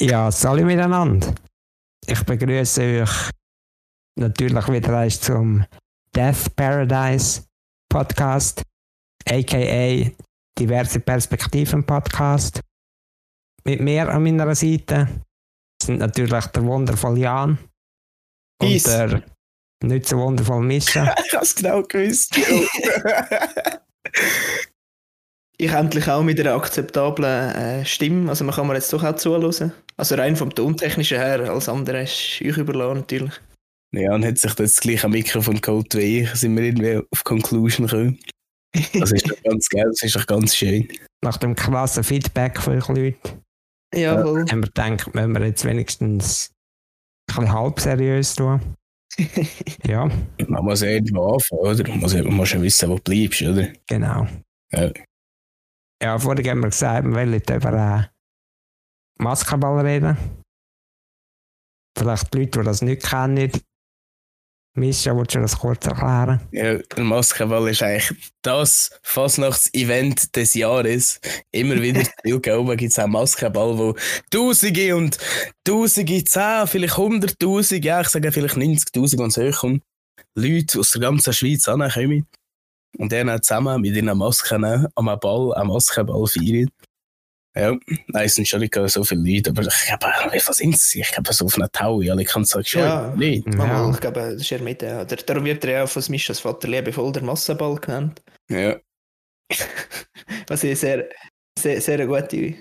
Ja, salut miteinander. Ich begrüße euch natürlich wieder zum Death Paradise Podcast, aka Diverse Perspektiven Podcast. Mit mir an meiner Seite sind natürlich der wundervolle Jan und Peace. der nicht so wundervolle Mischa. ich habe es genau gewusst. ich endlich auch mit einer akzeptablen äh, Stimme. Also man kann mir jetzt doch auch zuhören. Also rein vom Tontechnischen her, als andere ist euch überlassen natürlich. Ja, und hat sich das gleiche Mikrofon geholt wie ich, sind wir irgendwie auf Conclusion gekommen. Das ist doch ganz geil, das ist doch ganz schön. Nach dem krassen Feedback von euch Leuten Jawohl. haben wir gedacht, wenn wir jetzt wenigstens ein bisschen halb seriös tun. Ja, Man muss ja irgendwo anfangen, oder? Man muss, man muss ja wissen, wo du bleibst, oder? genau. Ja. Ja, vorhin haben wir gesagt, wir wollen über äh, Basketball reden. Vielleicht die Leute, die das nicht kennen. Mischa, willst du das kurz erklären? Ja, der Basketball ist eigentlich das Fasnachts-Event des Jahres. Immer wieder zu Bilgauben gibt es auch Basketball, wo Tausende und Tausende, zehn, vielleicht Hunderttausend, ja, ich sage vielleicht 90.000, wenn es hochkommt, Leute aus der ganzen Schweiz ankommen und dann zusammen mit ihren Masken am Ball, am Basketball feiern. Ja, nein, es sind schon nicht so viele Leute, aber ich glaube, wie viel sind es? Ich glaube, so auf einer Taui, alle kann sagen, schon Ja. nicht. Mal, ich glaube, das ist er mit. Ja. Der- Darum wird er ja auch von Mischas Vater liebevoll der Massenball genannt. Ja. Was ich sehr, sehr, sehr, gute,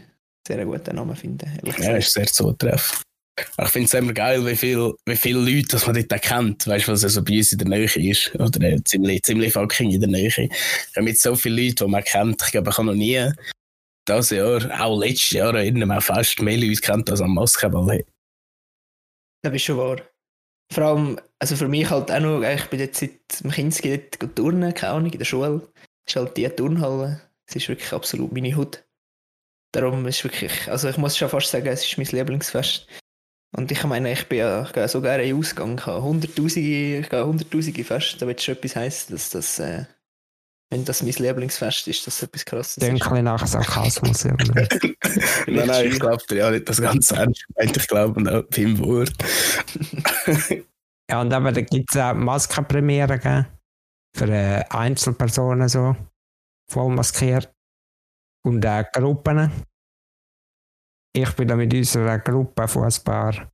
sehr guten Namen finde. Ja, ist sehr zutreffend. Ich finde es immer geil, wie viele wie viel Leute dass man dort kennt. Weißt du, was also bei uns in der Nähe ist? Oder äh, ziemlich, ziemlich fucking in der Nähe. Ich habe mit so vielen Leuten, die man kennt, ich glaube, ich habe noch nie das Jahr, auch letztes Jahr, in einem Fest mehr Leute kennt als am Basketball. Das ist schon wahr. Vor allem, also für mich halt auch noch, ich bin jetzt seit dem Kinski dort turnen, keine Ahnung, in der Schule. Das ist halt die Turnhalle. Es ist wirklich absolut meine Hut. Darum ist wirklich, also ich muss schon fast sagen, es ist mein Lieblingsfest. Und ich meine, ich bin ja ich gehe so gerne in den Ausgang. Ich habe hunderttausende, ich gehe hunderttausende Feste, da wird schon etwas heißen, dass das, äh, wenn das mein Lieblingsfest ist, dass das etwas krasses ein ist. bisschen nach Sarkasmus. irgendwie. Nein, nein, ich glaube ja nicht das ganz ernst. gemeint. Ich glaube auch beim Wort. ja, und aber da gibt es auch Maskenpremiere gell? für äh, Einzelpersonen so, voll maskiert. Und auch Gruppen. Ich bin da mit unserer Gruppe von ein paar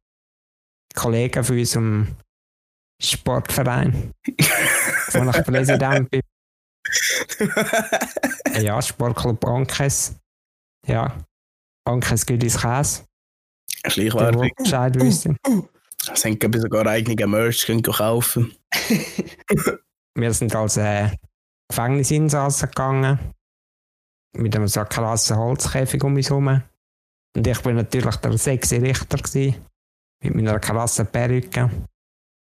Kollegen von unserem Sportverein, wo ich Präsident bin. Ja, Sportclub Ankes. Ja, Ankes Gülis Käse. Der Schleichwerbung. Bescheid wissen. Es glaube ich, sogar eigene Merch können kaufen. Wir sind als äh, Gefängnisinsassen gegangen. Mit einem so krassen Holzkäfig um uns herum. Und ich bin natürlich der sexy Richter gewesen, Mit meiner krassen Perücke.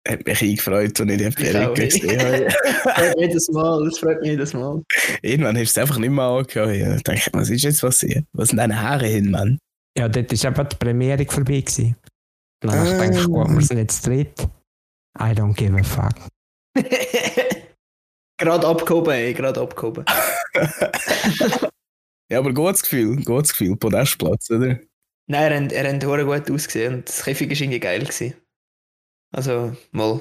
Hat mich eingefreut, als ich die Perücke gesehen habe. Jedes Mal, das freut mich jedes Mal. Irgendwann hast du es einfach nicht mehr angehört. Ja, ich dachte, was ist jetzt passiert? Was sind deine Haare hin, Mann? Ja, dort war eben die Premiere vorbei. Gewesen. Und dann habe ich gedacht, gut, wir sind jetzt dritt. I don't give a fuck. gerade abgehoben, ey, gerade abgehoben. ja, aber gutes Gefühl, gutes Gefühl, Podestplatz, oder? Nein, er hat, er gut ausgesehen und das Käfig war irgendwie geil. Gewesen. Also, mal,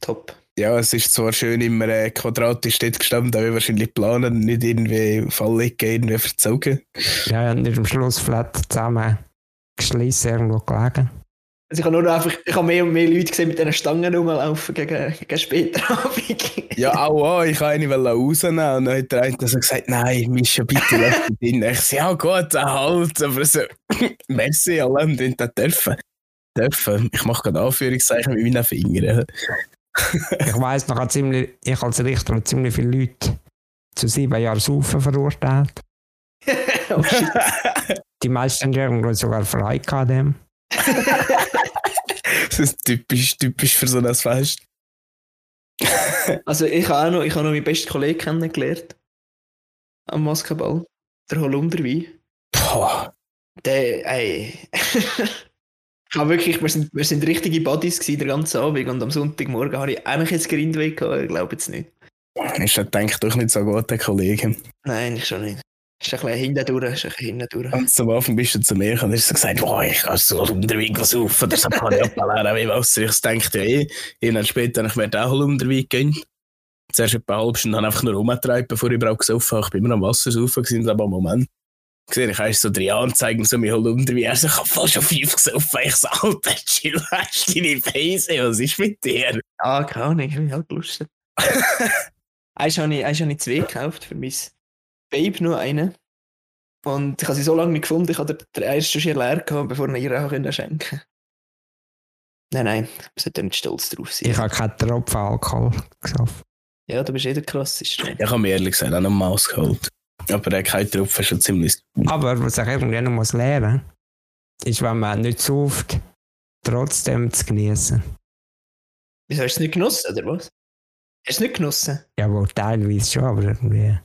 top. Ja, es ist zwar schön immer äh, quadratisch dort gestanden, aber wahrscheinlich planen, nicht irgendwie Falllegen, irgendwie verzogen. Ja, haben nicht am Schluss flat zusammen geschlossen irgendwo gelegen. Also ich habe nur noch einfach, ich habe mehr und mehr Leute gesehen mit diesen Stangen rumlaufen gegen, gegen später Abend. Ja, auch, auch ich wollte eine rausnehmen und dann hat der eine so gesagt, nein, Mischa, bitte lass mich drin. Ich so, ja gut, halt, aber so, merci allem, den das dürfen. Dürfen. Ich mache gerade Anführungszeichen mit meinen Fingern. Ich weiss noch, ziemlich, ich als Richter habe ziemlich viele Leute zu sieben Jahren Saufen verurteilt. oh. Die meisten haben sogar frei gehabt. Dem. Das ist typisch, typisch für so ein Fest. Also ich habe auch noch, ich habe noch meinen besten Kollegen kennengelernt. Am Basketball. Der Holunderwein. Boah. Der, ey. ich habe wirklich, wir sind, wir sind richtige Buddies gewesen, den ganzen Abend und am Sonntagmorgen habe ich eigentlich jetzt Grindweg gehabt, ich glaube jetzt nicht. Ist das denke doch nicht so gut, der Kollege. Nein, ich schon nicht. Ist ein bisschen hintendurch, ist ein bisschen hintendurch. Und zum Anfang bist du zu mir und hast so gesagt, wow, ich kann so unterwegs was auf oder so ich abbauen, wie Wasser. Ich dachte ja eh, irgendwann später ich werde auch unterwegs gehen. Zuerst etwa eine halbe Stunde einfach nur rumgetragen, bevor ich überhaupt gesoffen habe. Ich bin immer am Wasser saufen gewesen, aber im Moment gesehen, ich habe so drei Anzeigen, so mich halt unterwegs. Ich habe fast schon fünf gesoffen. Ich so, Alter, chill, hast du deine Face, was ist mit dir? Ah, keine Ahnung, ich bin halt lustig. Eins habe ich, ich zwei gekauft für mein Babe, nur einen. Und ich habe sie so lange nicht gefunden, ich habe den- ersten schon leer gehabt, bevor ich ihr auch können schenken Nein, nein, ich sollte nicht stolz drauf sein. Ich habe keinen Tropfen Alkohol gesoffen. Ja, du bist eh der krasseste. Ich habe mir ehrlich gesagt auch noch Maus geholt. Aber der kein Tropfen schon ziemlich. Aber was ich irgendwie noch muss lernen ist, wenn man nicht sauft, trotzdem zu genießen. Wieso hast du es nicht genossen, oder was? Hast du es nicht genossen? Ja, wohl teilweise schon, aber irgendwie.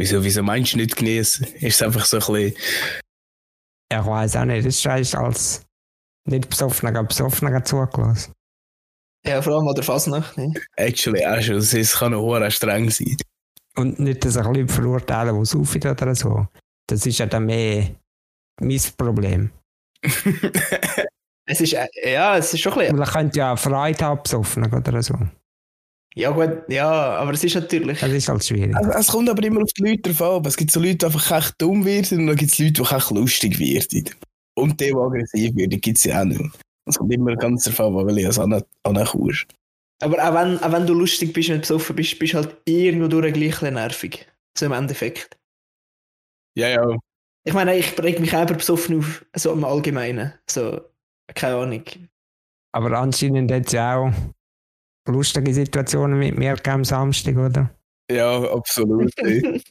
Wieso, wieso meinst du nicht genießen? Ist es einfach so ein bisschen. Ich weiß auch nicht, das ist als nicht besoffener, aber besoffener zugelassen. Ja, vor allem an der Fasnacht, ne? Actually, auch schon. Es kann auch streng sein. Und nicht, dass ich ein bisschen verurteilen, die saufen oder so. Das ist ja dann mehr mein Problem. Es ist, äh, ja, es ist schon ein bisschen, Und ich könnte ja Freude haben, besoffen oder so. Ja gut, ja, aber es ist natürlich, Das ist halt schwierig. Also, es kommt aber immer auf die Leute drauf an. Es gibt so Leute, die einfach echt dumm werden und dann gibt es Leute, die echt lustig werden. Und die, die aggressiv werden, gibt es ja auch noch. Es kommt immer ganz drauf an, weil ich es an ankommst. aber auch wenn, auch wenn du lustig bist und besoffen bist, bist du halt irgendwo durch gleich nervig. So im Endeffekt. Ja, ja. Ich meine, ich reg mich selber besoffen auf, so im Allgemeinen. So, keine Ahnung. Aber anscheinend hat es ja auch lustige Situationen mit mir am Samstag, oder? Ja, absolut. der,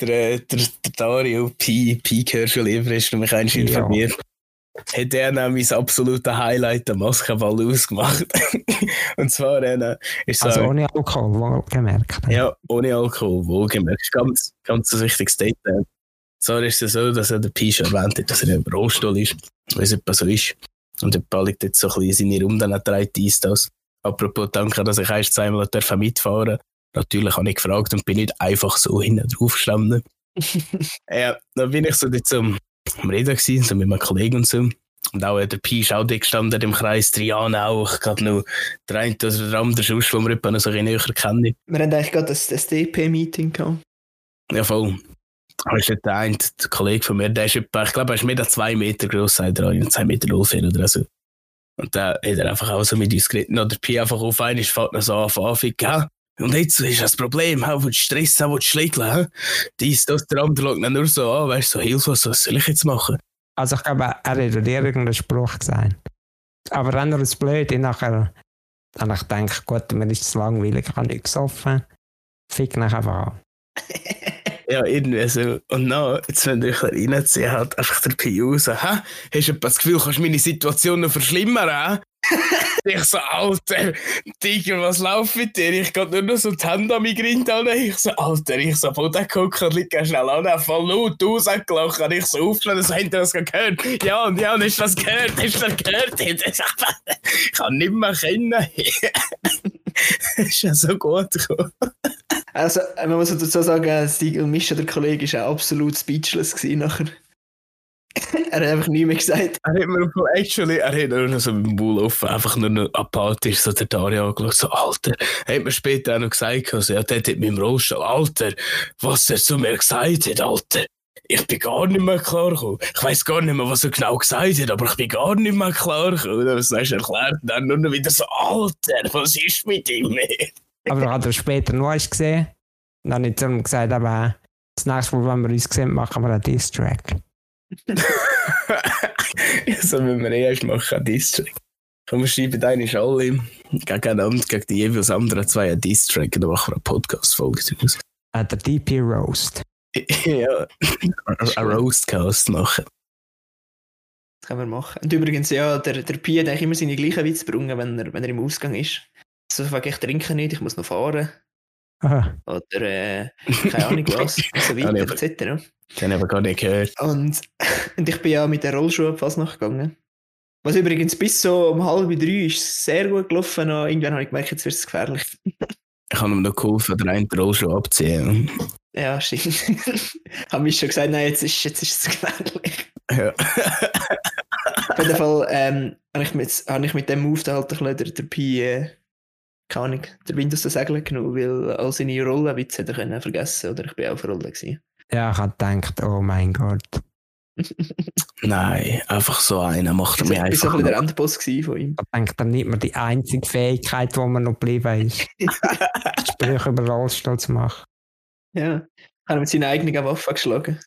der, der Dario Pi, Pi Kirschel ist mich einst Ja. informiert. Hat er nämlich das absolute Highlight der Maskenball ausgemacht. und zwar äh, ist so, Also ohne Alkohol, wohlgemerkt. ja, ohne Alkohol, wohlgemerkt. Das ist ganz, ganz ein wichtiges Detail. Zwar ist es so, dass er der Pi schon erwähnt hat, dass er im Rohstuhl ist, weil es etwa so ist. Und der Ball liegt jetzt so ein bisschen in seine Runde, dann trägt dies das. Apropos, danke, dass ich erst zweimal dürfen mitfahren Natürlich habe ich gefragt und bin nicht einfach so hinten drauf gestanden. Ja, dann bin ich so dort zum am Reden gewesen, so mit meinem Kollegen und so. Und auch der Pi ist auch dort gestanden im Kreis, Trian auch, gerade noch der eine oder der andere Schuss, den wir noch so ein bisschen näher kennen. Wir haben eigentlich gerade das, das DP-Meeting gehabt. Ja, voll. Aber ist der eine, der Kollege von mir, der ist etwa, ich glaube, er ist mehr als zwei Meter groß, sagt er, zwei Meter ungefähr oder so. Und da hat er einfach auch so mit uns geritten. Oder der Pi einfach auf einmal fährt noch so an, anfängt, gell? Und jetzt ist das Problem, auch wo du Stress auch, wo du schlägeln, hä? Dies, das, der andere schaut nur so an, weißt du, so, hilf was, soll ich jetzt machen? Also ich glaube, er hat dir irgendeinen Spruch gesagt. Aber dann noch das Blöde, nachher dann ich gedacht, gut, mir ist es langweilig, ich habe nicht gesoffen. Fick nach einfach an. Ja, irgendwie so. Und dann, jetzt wenn ich reinziehen, halt einfach der Pi raus. Hä? Hast du das Gefühl, kannst meine Situation noch verschlimmern? Ich so, Alter, Tiger, was läuft mit dir? Ich gehe nur noch so die Hände an mich grind an. Ich so, Alter, ich so, wo der guckt, liegt schnell an, voll laut rausgelacht. Und ich so aufgestanden, so, habt ihr das gehört? Ja, und ja, und du das gehört? Du das gehört? Ich kann nicht mehr kennen. ist ja so gut gekommen. Also, man muss dazu sagen, Stig und Mischa, der Kollege, war auch absolut speechless nachher. er hat einfach nichts mehr gesagt. Er hat mir auf actually, er hat nur noch so mit dem Bull offen, einfach nur noch apathisch so der Dario angeschaut, so, Alter, er hat mir später auch noch gesagt, also, ja, der hat mit dem Rollstuhl, Alter, was er zu mir gesagt hat, Alter. Ich bin gar nicht mehr klar gekommen. Ich weiß gar nicht mehr, was er genau gesagt hat, aber ich bin gar nicht mehr klar gekommen. Das hast du erklärt, und dann nur noch wieder so, Alter, was ist mit ihm? Aber dann hat er später noch eins gesehen. Dann hat er gesagt, aber das nächste Mal, wenn wir uns sehen, machen wir einen Diss-Track. so müssen wir eh erst machen, Distrack. Komm, wir schreiben eine alle gegeneinander, gegen die jeweils anderen zwei einen Distrack, und dann machen wir eine Podcast-Folge daraus. Äh, der DP Roast. ja, ein Roastcast machen. Das können wir machen. Und übrigens, ja, der, der Pi hat eigentlich immer seine gleichen Witze gebrungen, wenn er, wenn er im Ausgang ist. So, fuck, ich trinke nicht, ich muss noch fahren. Aha. Oder, äh, keine Ahnung was, so weiter, etc. Den habe ich aber gar nicht gehört. Und, und ich bin ja mit der Rollschuhe fast nachgegangen. Was übrigens bis so um halb drei ist sehr gut gelaufen. Und irgendwann habe ich gemerkt, jetzt wird es gefährlich. Ich habe ihm noch geholfen, den einen Roll schon abziehen. Ja, stimmt. Haben mich schon gesagt, nein, jetzt ist, jetzt ist es gefährlich. Ja. Auf jeden Fall ähm, habe ich, mit, ich mit dem Move dann halt ein bisschen der, Pi, äh, keine Ahnung, der Wind aus den Segeln genommen, weil all seine Rollenwitze hätte er können vergessen oder ich bin auch auf Rolle gewesen. Ja, ich habe gedacht, oh mein Gott. Nein, einfach so einer macht Ich mir war so einfach. ein bisschen der Endboss von ihm. Ich denke, dann nicht mehr die einzige Fähigkeit, die mir noch geblieben ist. Sprüche über Rollstuhl zu machen. Ja. Hat er mit seiner eigenen Waffe geschlagen.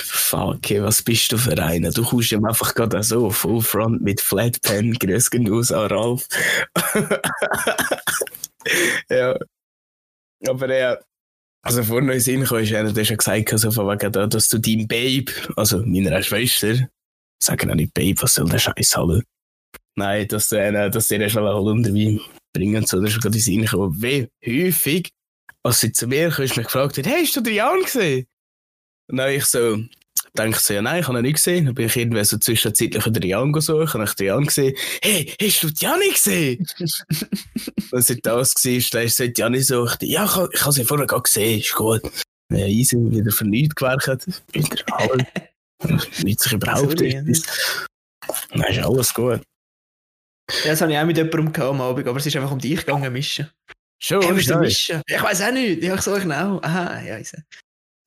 Fuck, was bist du für einer? Du kommst ihm einfach gerade so Full Front mit Flatpen, grüß genug an Ralf. ja. Aber er, also vor den Sinn kam, ist einer, der schon gesagt hat, so von wegen da, dass du dein Babe, also meiner Schwester, sagen auch nicht Babe, was soll der Scheiß haben? Nein, dass du einer, dass der schon Holunderwein bringen soll, das ist gerade in Sinn gekommen. Wie häufig, als sie zu mir kam, mich gefragt hat, hey, hast du den Jan gesehen? Und dann ich so, denke so, ja nein, ich habe ihn nicht gesehen. Dann bin ich irgendwie so zwischenzeitlich den Jan gesucht, habe ich den Jan gesehen. Hey, hast du Jani gesehen? Und seit das war, dann die Jani so, ja, ich, habe- ich habe sie vorher gerade gesehen, ist gut. Ja, easy, wieder für nichts gewerkt, wieder alle. Nicht sich überhaupt etwas. Dann ist alles gut. Ja, das habe ich auch mit jemandem gehabt am Abend, aber es ist einfach um dich gegangen, mischen. Schon, Hey, nein. mischen? Ich weiß auch nicht. Ja, ich sag genau. Aha, ja, ich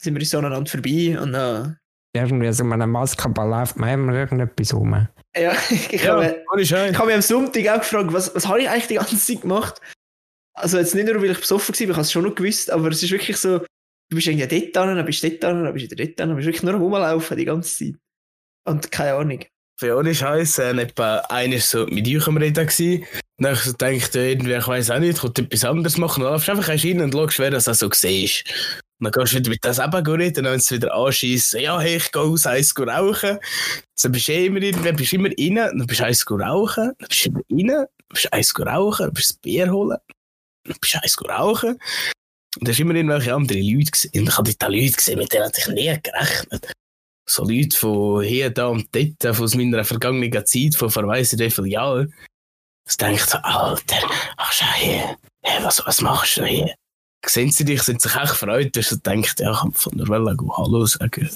sind wir so aneinander vorbei und dann. Irgendwie so mit einer Maskenball läuft man immer irgendetwas rum. Ja, ich Ja, habe ohne Scheiß. ich habe mich am Sonntag auch gefragt, was, was habe ich eigentlich die ganze Zeit gemacht? Also jetzt nicht nur, weil ich besoffen war, ich habe es schon noch gewusst, aber es ist wirklich so, du bist irgendwie dort dran, dann bist du dort dran, dann bist du dort dran, dann bist du wirklich nur am Rumlaufen die ganze Zeit. Und keine Ahnung. Für ohne Scheiß, äh, etwa einer ist so mit euch am Reden gewesen. Dann so denkt er irgendwie, ich weiß auch nicht, ich wollte etwas anderes machen. Dann läufst du einfach rein und schaust, wer das so siehst. Dann gehst du wieder mit das reden, und dann wenn sie wieder anschießen, ja, hey, ich gehe aus, eins rauchen. So bist du immer irgendwie, bist immer rein, dann bist du eins rauchen, dann bist du immer rein, dann bist du eins rauchen, dann bist du das Bier holen, dann bist du eins rauchen. Und dann hast immer irgendwelche andere Leute gesehen. Und ich habe dort Leute gesehen, mit denen hatte ich nie gerechnet so Leute von hier, da und dort, aus meiner vergangenen Zeit, von vor weiss ich wie Jahren. Das denkt so, Alter, ach schau hier, hey, was, was machst du hier? Sehen sie dich, sind sich echt gefreut, dass du denkst, ja, kann von der Welle Hallo sagen.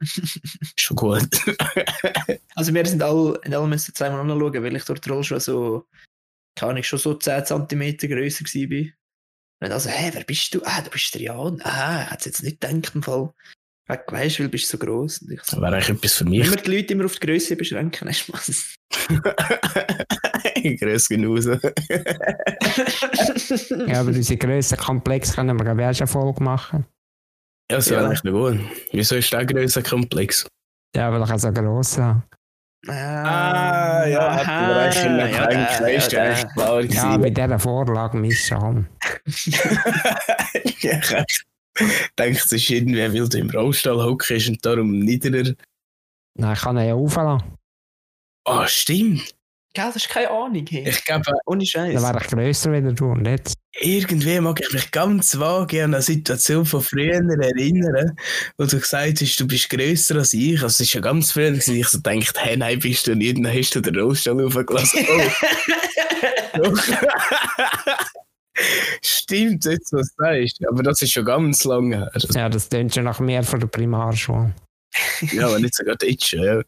Schon gut. Also wir sind alle, in allem müssen zweimal anschauen, weil ich dort Roll schon so, keine Ahnung, schon so 10 cm grösser war. Und also, hä, wer bist du? Ah, du bist der Jan. Ah, hat es jetzt nicht gedacht im Fall. Weißt du, weil du bist so gross. Und ich so, Das wäre eigentlich etwas für mich. Immer die Leute immer auf die Größe beschränken, hast du was? Grüß genauso. Ja, aber unsere grössten Komplex können wir, auch schon Folge machen. Ja, das wäre Ja. eigentlich gut. Wieso ist der grösser Komplex? Ja, weil ich auch so gross habe. Ah, ja, hat mir eigentlich in der ja, ja, eigentlich der. klar Ja, gewesen. bei dieser Vorlage misst schon. ja, ich denke, es ist irgendwie, weil du im Rollstuhl hockst und darum niederer. Nein, ich kann ihn ja auflassen. Ah, stimmt. Gell, das ist keine Ahnung. Hey. Ich glaube, Ohne Dann Scheiß. wäre ich grösser wie du. Und jetzt? irgendwie mag ich mich ganz vage an eine Situation von früher erinnern, wo du gesagt hast, du bist grösser als ich. Also, es ist ja ganz früher, gewesen, ich so gedacht, hey, nein, bist du nicht, dann hast du den Rollstuhl aufgelassen. Oh, doch. Stimmt, jetzt was du sagst. Aber das ist schon ganz lange her. Ja, das klingt schon nach mehr von der Primarschule. ja, aber nicht sogar jetzt. Ja.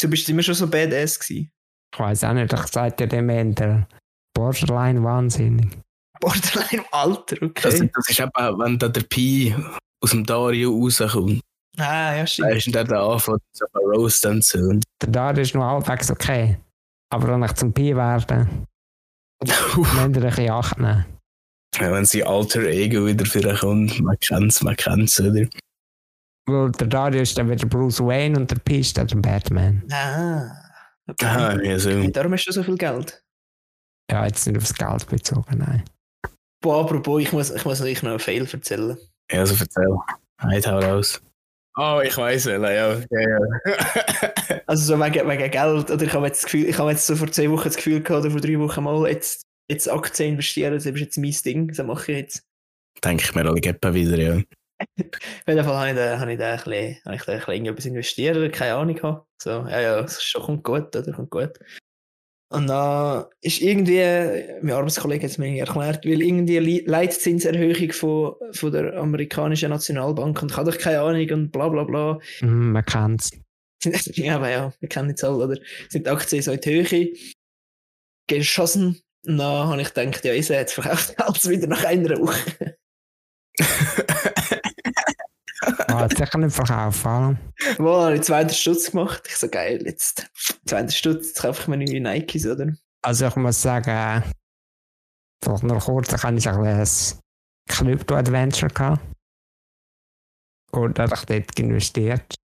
Du bist immer schon so badass gewesen. Ich weiß auch nicht, ich sagte dem Ende. Borderline wahnsinnig. Borderline im Alter, Das, okay. das ist eben, wenn da der Pi aus dem Dario rauskommt. ah, ja, Da stimmt. ist der da anfängt, so ein Roast und Der Dario ist noch halbwegs okay. Aber wenn ich zum Pi werde, müsst ihr ein bisschen Acht nehmen. Ja, wenn sein alter Ego wieder vorkommt, man kennt es, man kennt es, oder? Weil der Dario ist dann wieder Bruce Wayne und der Pi ist dann der Batman. Ah. Okay. Aha, ja, so. Darum hast du so viel Geld. Ja, jetzt nicht aufs Geld bezogen, nein. Boah, apropos, ich muss, ich muss euch noch einen Fail erzählen. Ja, also erzähl. Halt, hau raus. Oh, ich weiß es, ja. ja, ja. Also so wegen, wegen Geld. Oder ich habe jetzt das Gefühl, ich habe jetzt so vor zwei Wochen das Gefühl gehabt, oder vor drei Wochen mal, jetzt, jetzt Aktien investieren, das ist jetzt mein Ding, das mache ich jetzt. Denke ich mir alle Geppen wieder, ja. Auf jeden Fall habe ich da, habe ich da ein bisschen, habe ich da ein bisschen irgendetwas investiert, oder keine Ahnung habe. So, ja, ja, es ist schon kommt gut, oder? Kommt gut. Und dann ist irgendwie, mein Arbeitskollege hat es mir erklärt, weil irgendwie Li- Leitzinserhöhung von, von der amerikanischen Nationalbank und ich habe doch keine Ahnung und bla bla bla. Hm, man kennt's. ja, aber ja, wir kennen es alle, oder? Sind die Aktien so in die Höhe geschossen. Dann habe ich gedacht, ja, ich jetzt verkauft alles wieder nach einer Woche. Ah, hat sicher nicht verkauft, oder? Wo habe ich 200 Stutz gemacht. Ich so, geil, jetzt 200 Stutz, jetzt kaufe ich mir neue Nikes, oder? Also ich muss sagen, vielleicht noch kurz, ich hatte ein bisschen Krypto-Adventure gehabt. Und da habe ich dort investiert.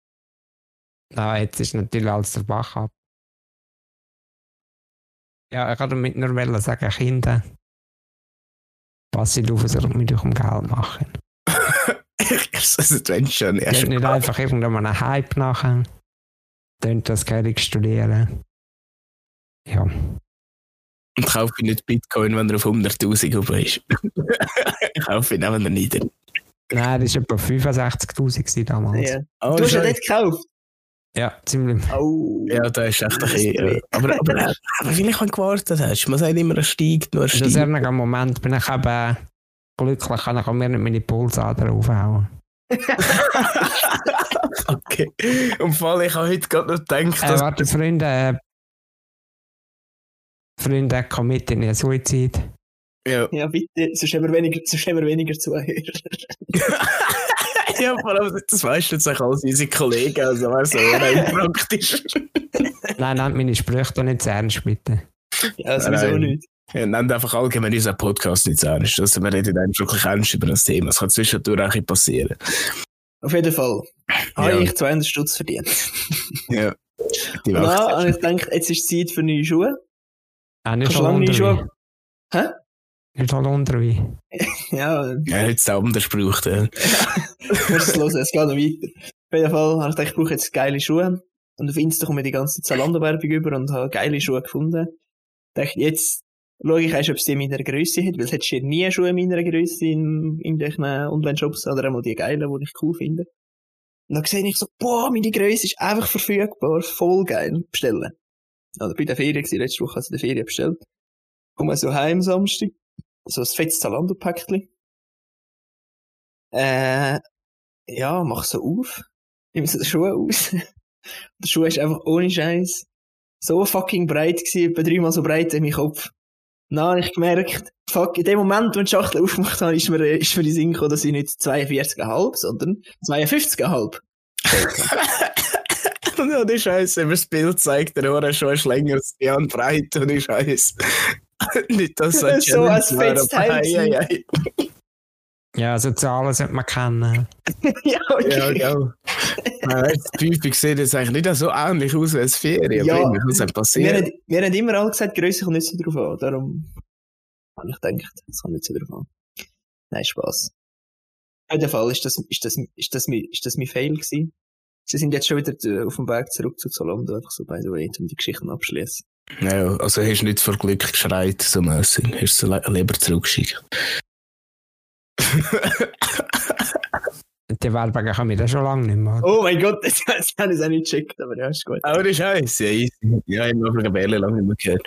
Na, jetzt ist natürlich alles der Bach ab. Ja, ich wollte damit nur sagen, Kinder, was sie auf sich mit eurem Geld machen. das Adventure. Ja, Geht schon nicht einfach irgendwann einen Hype nachher. Tönt das Geld studieren. Ja. Und kaufe nicht Bitcoin, wenn er auf 100.000 oben ist. ich kaufe ihn auch, wenn er nieder. Nein, das war etwa 65'000 gewesen damals. Ja. Oh, Du hast ja dort gekauft. Ja, ziemlich. Oh. Ja, da ist echt ein Das bisschen. ist. Aber, aber, aber vielleicht, wenn du gewartet hast, man sagt immer, er steigt, nur er In steigt. einem Moment bin ich eben glücklich, kann ich mir nicht meine Pulsader aufhauen. okay. Und vor allem, ich habe heute gerade noch gedacht, Äh, dass. warte, Freunde, äh, Freunde, commit in Suizid. ja. Ja, bitte, sonst haben wir weniger, sonst haben wir weniger Zuhörer. ja, vor allem, das weißt du jetzt auch als unsere Kollegen, also wäre so unpraktisch. Nein, nehmt meine Sprüche doch nicht zu ernst, bitte. Ja, sowieso Nein. nicht. Ja, nehmt einfach allgemein unseren Podcast nicht so ernst. Also, wir reden dann wirklich ernst über das Thema. Es kann zwischendurch auch ein bisschen passieren. Auf jeden Fall. Habe Ja. ich 200 Stutz verdient. Ja. Die Und dann ich gedacht, jetzt ist Zeit für neue Schuhe. Äh, nicht Kannst du lange neue. Schuhe... Hä? Nicht Holunderwein. Ja, Ja, jetzt es anders gebraucht. Ja. musst es hören, es geht noch weiter. Auf jeden Fall habe ich gedacht, ich brauche jetzt geile Schuhe. Und auf Insta komme ich die ganze Zalando-Werbung über und habe geile Schuhe gefunden. Ich dachte, jetzt schaue ich erst, ob es die in meiner Größe hat, weil es hat hier nie Schuhe in meiner Größe in, in den Online-Shops oder einmal die geilen, die ich cool finde. Und dann sehe ich so, boah, meine Größe ist einfach verfügbar, voll geil, bestellen. Also bei der Ferien letzte Woche also in der Ferien bestellt. Komme so heim Samstag, so ein fettes Zalando-Päckchen. Äh, ja, mach so auf, nimm so die Schuhe aus. der Schuh ist einfach ohne Scheiß so fucking breit gewesen, etwa dreimal so breit in meinem Kopf. Habe ich gemerkt, fuck, in dem Moment, wo ich die Schachtel aufgemacht habe, ist mir, ist mir in Sinn gekommen, dass ich nicht 42,5, sondern 52,5. ja, die Scheiße, wenn das Bild zeigt, der Ohren schon ist länger als die breit und die Scheiße. Nicht, dass es So als Teil Ja, ja, ja. Ja, also Zahlen sollte man kennen. ja, okay. Ja, genau. Das Typik sieht jetzt eigentlich nicht so ähnlich aus wie es Ferien. Ja. aber Was Wir, passiert? haben, wir haben immer alle gesagt, Größe kommt nicht so drauf an. Darum habe ich gedacht, es kommt nicht so drauf an. Nein, Spaß. Auf jeden Fall ist das, ist das, ist das, mein, ist das mein Fail gewesen. Sie sind jetzt schon wieder äh, auf dem Weg zurück zu Zalando, einfach so by the way, um die Geschichten abschließen. Ja, also hast du nicht vor Glück geschreit, so mäßig. Hast du lieber zurückgeschickt. Die Werbung kann ich da schon lange nicht mehr. Oh mein Gott, das, das habe ich auch nicht gecheckt, aber ja, ist gut. Aber die Scheiße, ja, easy. Ja, ich habe noch Bälle lange nicht mehr gehört.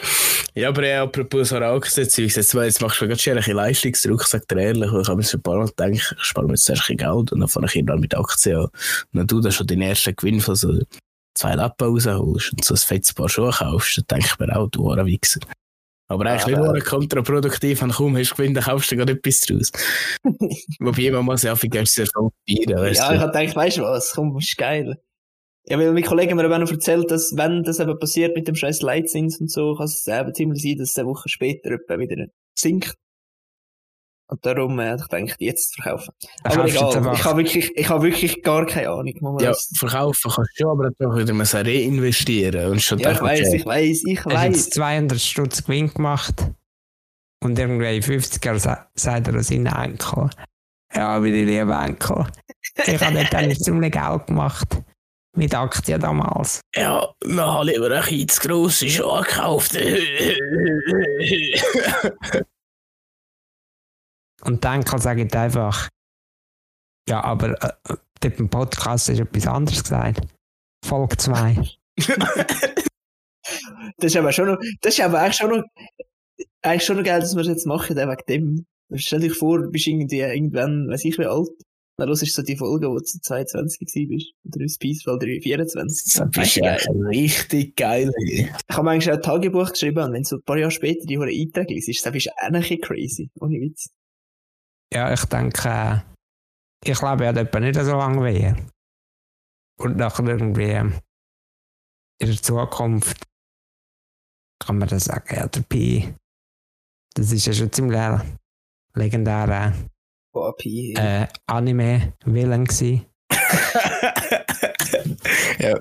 Ja, aber ja, apropos so Aktien-Zeugs, jetzt, jetzt machst du gerade schon ein bisschen Leistungsdruck, sag dir ehrlich, ich habe mir so ein paar Mal gedacht, ich spare mir jetzt zuerst ein bisschen Geld und dann fange ich irgendwann mit Aktien an. Und dann du dann schon den ersten Gewinn von so zwei Lappen rausholst und so ein fettes Paar Schuhe kaufst, dann denke ich mir auch, du Wichser. Aber eigentlich nicht Aber- nur kontraproduktiv, wenn kaum hast du Gewinn, dann kaufst du gar etwas draus. Wobei man muss ja viel sehr Erfolg feiern, weißt Ja, du. ich habe gedacht, weißt du was, komm, ist geil. Ja, weil mein Kollege mir eben noch erzählt, dass wenn das eben passiert mit dem scheiß Leitzins und so, kann es eben ziemlich sein, dass es eine Woche später wieder sinkt. Und darum äh, ich gedacht, jetzt verkaufen. Aber egal, ich habe wirklich, ich habe wirklich gar keine Ahnung. muss man Ja, verkaufen kannst du schon, aber dann wieder müssen reinvestieren. Und schon ja ich weiß, ich weiß, ich Hast jetzt weiß. 200 Stutz Gewinn gemacht und irgendwie in 50 Jahren sa- sagt er an seinen Enkel, ja, meine lieben Enkel, ich habe dort eigentlich ziemlich Geld gemacht. Mit Aktien damals. Ja, habe ich lieber ein bisschen zu grosse Schuhe gekauft. Und der Enkel sagt einfach, ja, aber äh, dort im Podcast ist etwas anderes gesagt. Folge 2. Das ist aber schon noch, das ist aber eigentlich schon noch, eigentlich schon noch geil, dass wir das jetzt machen, wegen dem. Stell dich vor, du bist irgendwie irgendwann, weiß ich wie alt, dann los ist so die Folge, wo du 22 gewesen bist. Oder ins Peacefall 24. Das ist ja richtig geil. Ich habe eigentlich auch ein Tagebuch geschrieben und wenn so ein paar Jahre später die Einträge liest, dann bist du auch ein bisschen crazy. Ohne Witz. Ja, ich denke, äh, ich lebe ja etwa nicht so lange wie ihr. Und nachher irgendwie ähm, in der Zukunft kann man das sagen, ja, der Pi, das ist ja schon ziemlich legendärer Boah, Pi. äh, Anime-Villain gewesen. ja,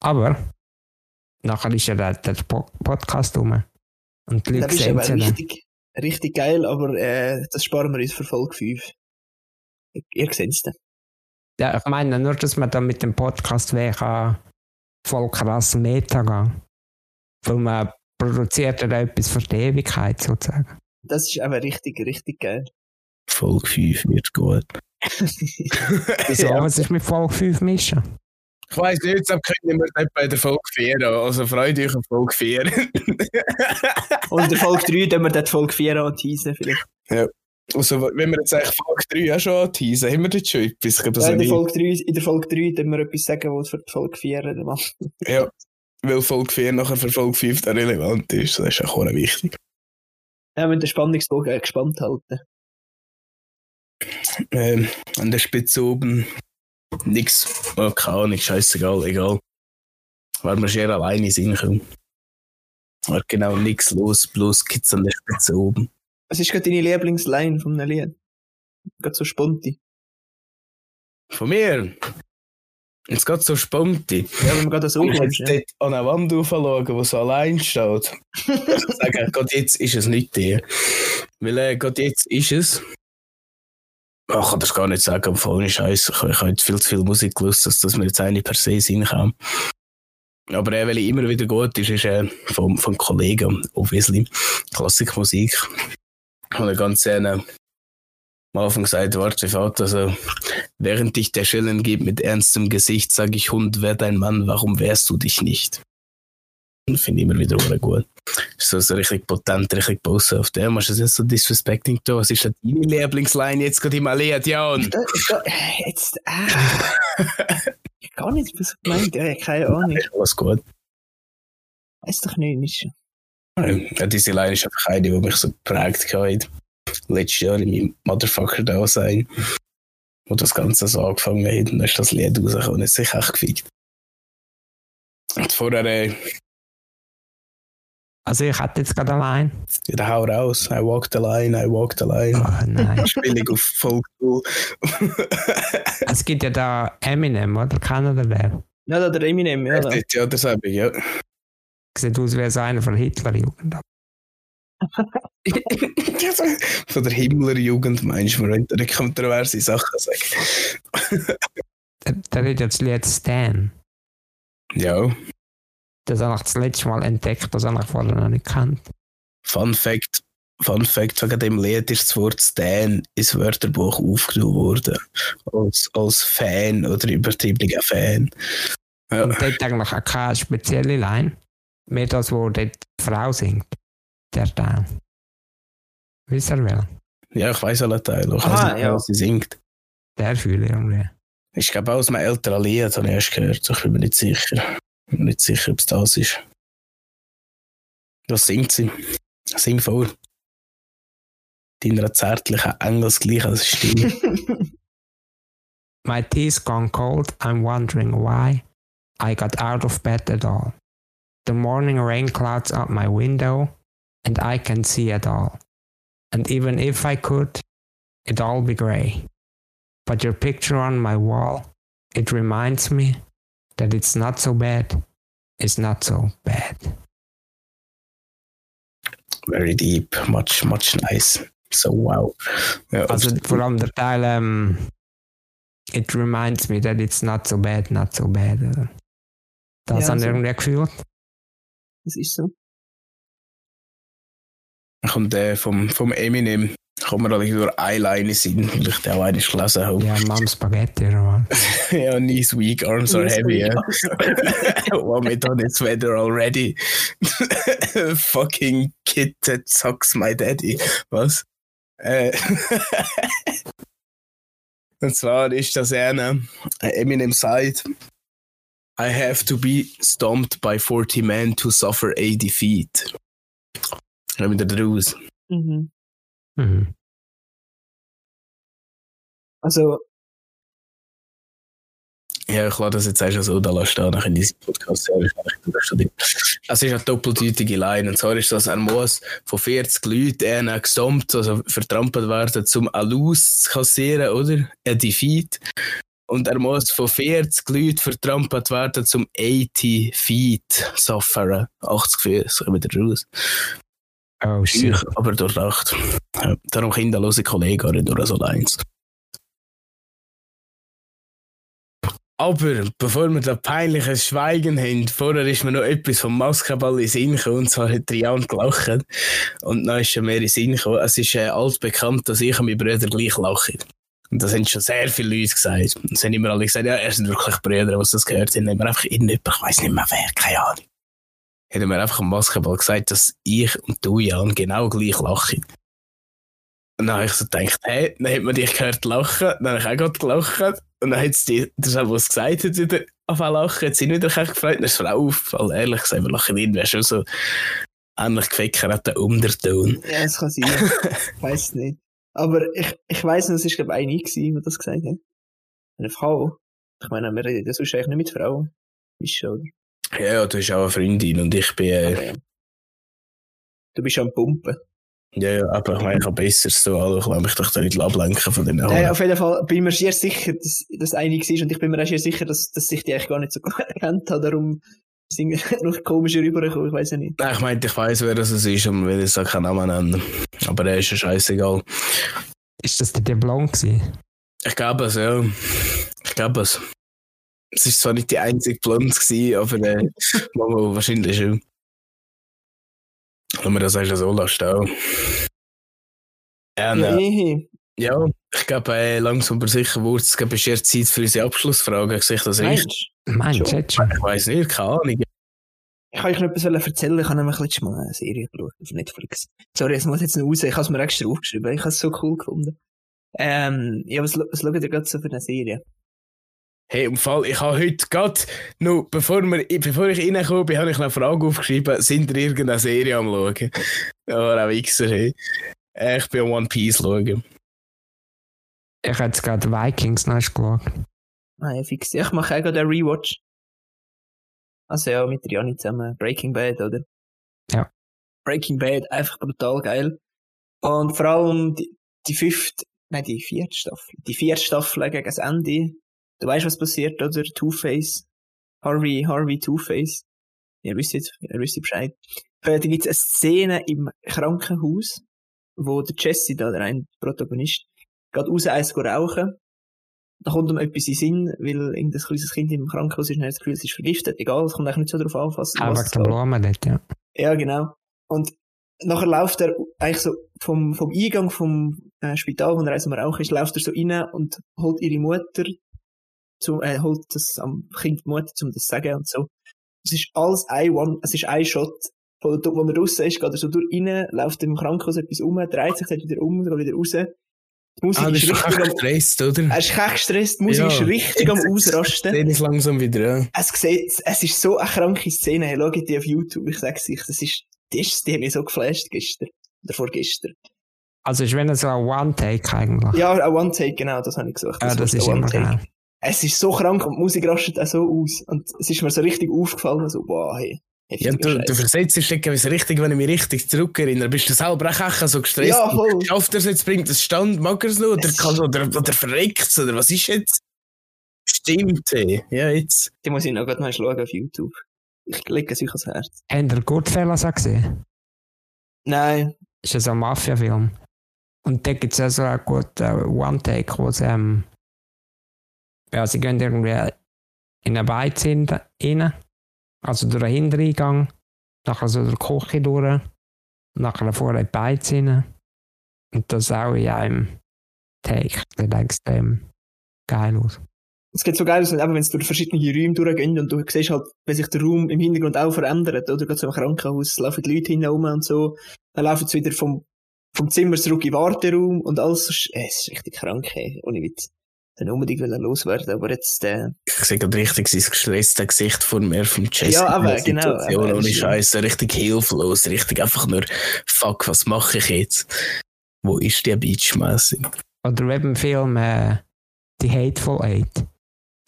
Aber nachher ist ja der, der Po- Podcast rum. Und die Leute sehen es ja dann. richtig, richtig geil, aber äh, das sparen wir uns für Folge 5. Ihr seht es dann. Ja, ich meine nur, dass man dann mit dem Podcast weg kann voll krass Meta gehen. Weil man produziert ja etwas für die Ewigkeit sozusagen. Das ist aber richtig, richtig geil. Folge 5 wird gut. Wieso? Ja. Was ist mit Folge 5 mischen? Ich weiss nicht, jetzt können wir nicht bei der Folge 4 an. Also freut euch auf Folge 4. Und der Folge 3 tun wir dort Folge 4 an teasen vielleicht. also, wenn wir jetzt eigentlich Folge 3 auch schon anteasen, haben wir dort schon etwas? Ja, in, der. Folge 3, in der Folge 3 tun wir etwas sagen, was für die Folge 4 dann macht. Ja, weil Folge 4 nachher für Folge 5 dann relevant ist. Das ist auch wichtig. Ja, wir müssen den Spannungsbogen gespannt halten. Ähm, an der Spitze oben nix. Oh, keine Ahnung, scheißegal, egal. Weil wir schon alleine sind. komm. War genau nichts los, bloß Kids an der Spitze oben. Was ist gerade deine Lieblingsline von einem Lied? Gerade so sponti. Von mir. Jetzt geht so sponti. Ja, wenn man gerade so Ich jetzt ja. dort an eine Wand aufschauen, wo so allein steht. Ich sage, Gott, jetzt ist es nicht der. Weil, äh, Gott, jetzt ist es. Ich kann das gar nicht sagen, aber voll Scheiß. Ich, ich habe jetzt viel zu viel Musik gelust, dass das mir jetzt eine per se Sinn kann. Aber äh, weil ich immer wieder gut ist, ist äh, vom, vom Kollegen, obviously, Klassikmusik. Ich habe ganz gerne am Anfang gesagt, warte, Vater, also, während dich der Schellen gibt mit ernstem Gesicht, sage ich, Hund, wer dein Mann, warum wehrst du dich nicht? Und Finde ich immer wieder sehr gut. Ist so, so richtig potent, richtig boshaft. Ja, machst du das jetzt so disrespecting da? Was ist denn deine Lieblingsline jetzt gerade im Jan? Da- ich ga- Jetzt. Ich gar nicht, was du gemeint Ja, keine Ahnung. Ist alles gut. Weiß doch nicht, nicht. Ja, diese Line ist einfach eine, die mich so geprägt hat. Letztes Jahr in meinem Motherfucker-Dasein. Wo das Ganze so angefangen hat. Und dann ist das Lied rausgekommen. Das ist sich echt gefickt. Und vorher, äh, Also ich hatte jetzt gerade allein. ja, hau raus. I walk the line, I walk the line. Oh, nein. Spiele ich auf Volksschule. es gibt ja da Eminem, oder? Kennt ihr den? Ja, da der Eminem, ja. Da. ja, das habe ich, ja. Sieht aus wie so einer von Hitlerjugend. Von der Himmlerjugend meinst du, man könnte eine kontroverse Sachen sagen. Der, der hat ja das Lied Stan. Ja, Das habe ich das letzte Mal entdeckt, das habe ich vorher noch nicht gekannt. Fun Fact. Fun Fact, wegen dem Lied ist das Wort Stan ins Wörterbuch aufgenommen worden. Als, als Fan oder übertriebener Fan. Ja. Und dort eigentlich auch keine spezielle Line. Mehr das, wo dort die Frau singt. Der Teil. Wisst ihr wer? ja, ich weiß alle Teile. Ich Aha, weiß nicht, ja. was sie singt. Der fühle ich irgendwie. Ich glaube auch aus einem älteren Lied, habe ich erst gehört. Ich bin mir nicht sicher. Ich bin nicht sicher, ob es das ist. Was singt sie? Sing vor. Deiner zärtlichen, engelsgleichen Stimme. My tea's gone cold, I'm wondering why I got out of bed at all. The morning rain clouds up my window, and I can see it all. And even if I could, it'd all be grey. But your picture on my wall, it reminds me that it's not so bad. It's not so bad. Very deep, much, much nice. So wow. Ja, Also vor allem der Teil, ähm, it reminds me that it's not so bad, not so bad. Oder? Das Ja, haben so. irgendwie gefühlt. Das ist so. kommt der vom, vom Eminem. Kommt mir alle durch Eyeline sind, weil ich auch eines gelesen habe. Ja, Mom Spaghetti oder was? ja, knees weak, arms are heavy. Yeah. Want me on its weather already. Fucking kid that sucks my daddy. Was? Äh, Und zwar ist das einer, äh, Eminem sagt, I have to be stomped by 40 men to suffer a defeat. Kommen wir da raus. Mhm. Mhm. Also, Ja, ich lasse das jetzt erst so da lassen stehen, dann in diesem Podcast hören. Es ist eine doppeldeutige Line. Und zwar ist das, er muss von 40 Leuten einen gestompt, also vertrampelt werden, um eine Lose zu kassieren, oder? Ein Defeat. Und er muss von 40 Leuten vertrampelt werden, um 80 Feet zu suffern. 80 Füße, kommen wieder raus. Oh shit. Ich, aber durchdacht. Ja, darum kinderlose Kollegen nicht durch so eins. Aber bevor wir da peinliches Schweigen haben, vorher ist mir noch etwas vom Maskenball in Sinn gekommen, und zwar hat Trian gelacht. Und dann ist schon mehr in Sinn gekommen. Es ist äh, altbekannt, dass ich und meine Brüder gleich lachen. Und das haben schon sehr viele Leute gesagt. Und es haben immer alle gesagt, ja, er sind wirklich Brüder, was das gehört haben. Haben wir einfach irgendjemand, ich weiß nicht mehr wer, keine Ahnung. Hätten wir einfach am Basketball gesagt, dass ich und du, Jan, genau gleich lachen. Und dann habe ich so gedacht, hey, dann hat man dich gehört lachen, dann habe ich auch gerade gelacht. Und dann hat es die, das hat, was gesagt hat, wieder angefangen lachen, hat sie wieder echt gefreut, dann ist es aufgefallen. Ehrlich gesagt, wir lachen irgendwie schon so ähnlich gefeckerten Unterton. ja, es kann sein. ich weiß es nicht. Aber ich, ich weiss noch, es war, glaube ich, eine, die das gesagt hat. Eine Frau. Ich meine, wir reden sonst eigentlich nicht mit Frauen. Ist schon? Ja, ja, du bist auch eine Freundin und ich bin, äh, ja. Du bist am Pumpen. Ja, ja, aber ich meine, ich habe besser so, also ich lasse mich doch da nicht ablenken von den Haaren. auf jeden Fall bin ich mir sehr sicher, dass das eine war und ich bin mir auch sehr sicher, dass, dass ich die eigentlich gar nicht so gut kennt habe. Darum sind wir noch komischer rübergekommen, ich weiß ja nicht. Nein, ich meinte, ich weiss, wer das ist und will jetzt auch keinen Namen nennen. Aber er ist ja scheißegal. Ist das der der Blond gewesen? Ich glaube es, ja. Ich glaube es. Es war zwar nicht die einzige Blonde, gewesen, aber äh, wahrscheinlich schon. Wenn man das eigentlich so lässt, auch. Ja, ne, eh. ja, ich glaube, äh, langsam aber sicher wurde es glaube ich, erst Zeit für unsere Abschlussfrage. Sehe ich das richtig? Meinst du jetzt? Ich weiß nicht, keine Ahnung. Ich kann euch noch etwas erzählen. Ich habe nämlich letztes Mal eine Serie geschaut auf Netflix. Sorry, es muss jetzt noch raus. Ich habe es mir extra aufgeschrieben. Ich habe es so cool gefunden. Ähm, ja, was, was schaut ihr gerade so für eine Serie? Hey, im Fall, ich habe heute gerade, noch, bevor, wir, bevor ich reingekommen bin, habe ich noch eine Frage aufgeschrieben, sind ihr irgendeine Serie am schauen? Ja, auch Wichser, hey. Äh, Ich bin am One Piece schauen. Ich habe jetzt gerade Vikings noch geschaut. Ah, ja, fix. Ich mache auch gerade einen Rewatch. Also ja, mit Jani zusammen. Breaking Bad, oder? Ja. Breaking Bad, einfach brutal geil. Und vor allem die, die fünfte, nein, die vierte Staffel. Die vierte Staffel gegen das Ende. Du weißt, was passiert, oder? Two-Face. Harvey, Harvey Two-Face. Ihr wisst jetzt, ihr wisst Bescheid. Äh, Da gibt es eine Szene im Krankenhaus, wo der Jesse, da, der ein Protagonist, geht raus, eins rauchen. Da kommt ihm etwas in den Sinn, weil irgendein kleines Kind im Krankenhaus ist und er hat das Gefühl, es ist vergiftet. Egal, es kommt eigentlich nicht so drauf an, was, Ah, was wegen es der geht. Blumen dort, ja. Ja, genau. Und nachher läuft er eigentlich so vom, vom Eingang vom äh, Spital, wo er eins am Rauchen ist, läuft er so rein und holt ihre Mutter, zu, äh, holt das am Kind die Mutter, um das zu sagen und so. Es ist alles ein One, es ist ein Shot. Von, wo er draussen ist, geht er so durch rein, läuft im Krankenhaus etwas um, dreht sich dann wieder um, geht wieder raus. Die Musik Ah, das ist ist richtig am, gestresst, oder? er ist echt gestresst, die Musik Ja. ist richtig am Ausrasten. Sehen es langsam wieder, ja. Es, sieht, es ist so eine kranke Szene. Hey, Schaut die auf YouTube, ich sag's euch. Das ist, die, ist, die hat mich so geflasht gestern. Oder vorgestern. Also ist wenn so ein One-Take eigentlich. Ja, ein One-Take, genau, das habe ich gesagt. Ja, das ist immer One-Take. Es ist so krank und die Musik rastet auch so aus. Und es ist mir so richtig aufgefallen, so, wow, hey. Ja, du, du Scheiß. versetzt dich irgendwie richtig, wenn ich mich richtig zurückerinnere. Bist du selber auch so gestresst? Ja, voll. Schafft er es jetzt, bringt es Stand, mag er es noch? Oder, kann, oder, oder verreckt es? Oder was ist jetzt? Stimmt, ey. Ja, jetzt. Die muss ich noch gerade mal schauen auf YouTube. Ich lege es euch ans Herz. Habt ihr Goodfellas auch gesehen? Nein. ist ja so ein Mafia-Film. Und da gibt es ja so einen guten One-Take, wo sie, ähm, ja, sie gehen irgendwie in eine Beiz hin- rein, also durch den Hintereingang, nachher so durch die Küche durch, nachher vorne in die Beiz Und das auch in einem Take. Sieht extrem geil aus. Es geht so geil aus, wenn es durch verschiedene Räume durchgehen und du siehst halt, wenn sich der Raum im Hintergrund auch verändert, oder? Gerade so im Krankenhaus laufen die Leute rum und so. Dann laufen sie wieder vom, vom Zimmer zurück in den Warteraum und alles es ist richtig krank, ey. Ohne Witz. Dann unbedingt loswerden, aber jetzt, äh, Ich sehe gerade richtig sein gestresste Gesicht vor mir vom Jesse. Ja, aber genau, aber Ohne ist- Scheiße, richtig hilflos, richtig einfach nur, fuck, was mache ich jetzt? Wo ist die Beachmesse? Oder eben im Film äh, Die Hateful Eight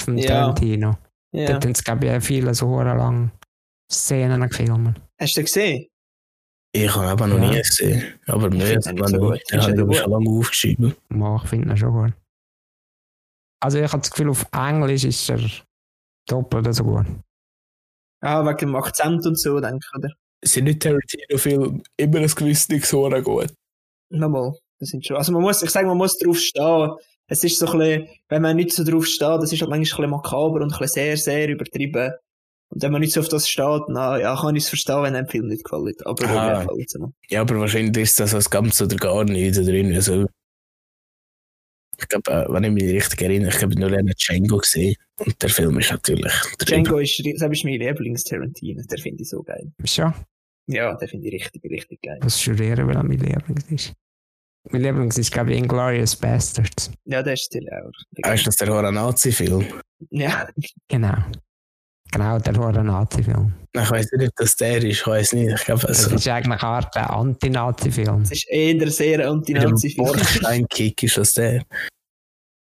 von Ja. Tarantino. ja. Dort haben sie, glaube ich, viele so lang Szenen gefilmt. Hast du den gesehen? Ich habe aber noch Ja. nie gesehen. Aber mir habe ich gut? schon lange aufgeschrieben. Mal, ich finde ihn schon gut. Also ich habe das Gefühl, auf Englisch ist er doppelt so gut. Ah, wegen dem Akzent und so, denke ich, oder? Sind nicht Tarantino-Filme immer ein gewisses nicht so gut? Nochmal. Das sind schon, also man muss, ich sage, man muss drauf stehen. Es ist so ein bisschen, wenn man nicht so drauf steht, das ist halt manchmal ein bisschen makaber und ein bisschen sehr, sehr übertrieben. Und wenn man nicht so auf das steht, na, ja, kann ich es verstehen, wenn einem Film nicht gefällt. Aber Ah. mir gefällt es noch. Ja, aber wahrscheinlich ist das als ganz oder gar nicht drin. Also, ich glaube, äh, wenn ich mich richtig erinnere, ich habe nur einen Django gesehen. Und der Film ist natürlich. Django ist, das ist mein Lieblings-Tarantino. Der finde ich so geil. Schon, Ja, der finde ich richtig, richtig geil. was studieren, weil er mein Lieblings ist. Mein Lieblings ist, glaube ich, Inglourious Bastards. Ja, der ist still auch. Weißt du, das der Horror-Nazi-Film? Ja, Genau. Genau, der Horror-Nazi-Film. Ich weiß nicht, ob das der ist. Ich weiß nicht. Ich glaube, Das also, ist eigentlich eine Art Anti-Nazi-Film. es ist eher sehr mit dem anti-Nazi-Film. Bordstein-Kick ist das der.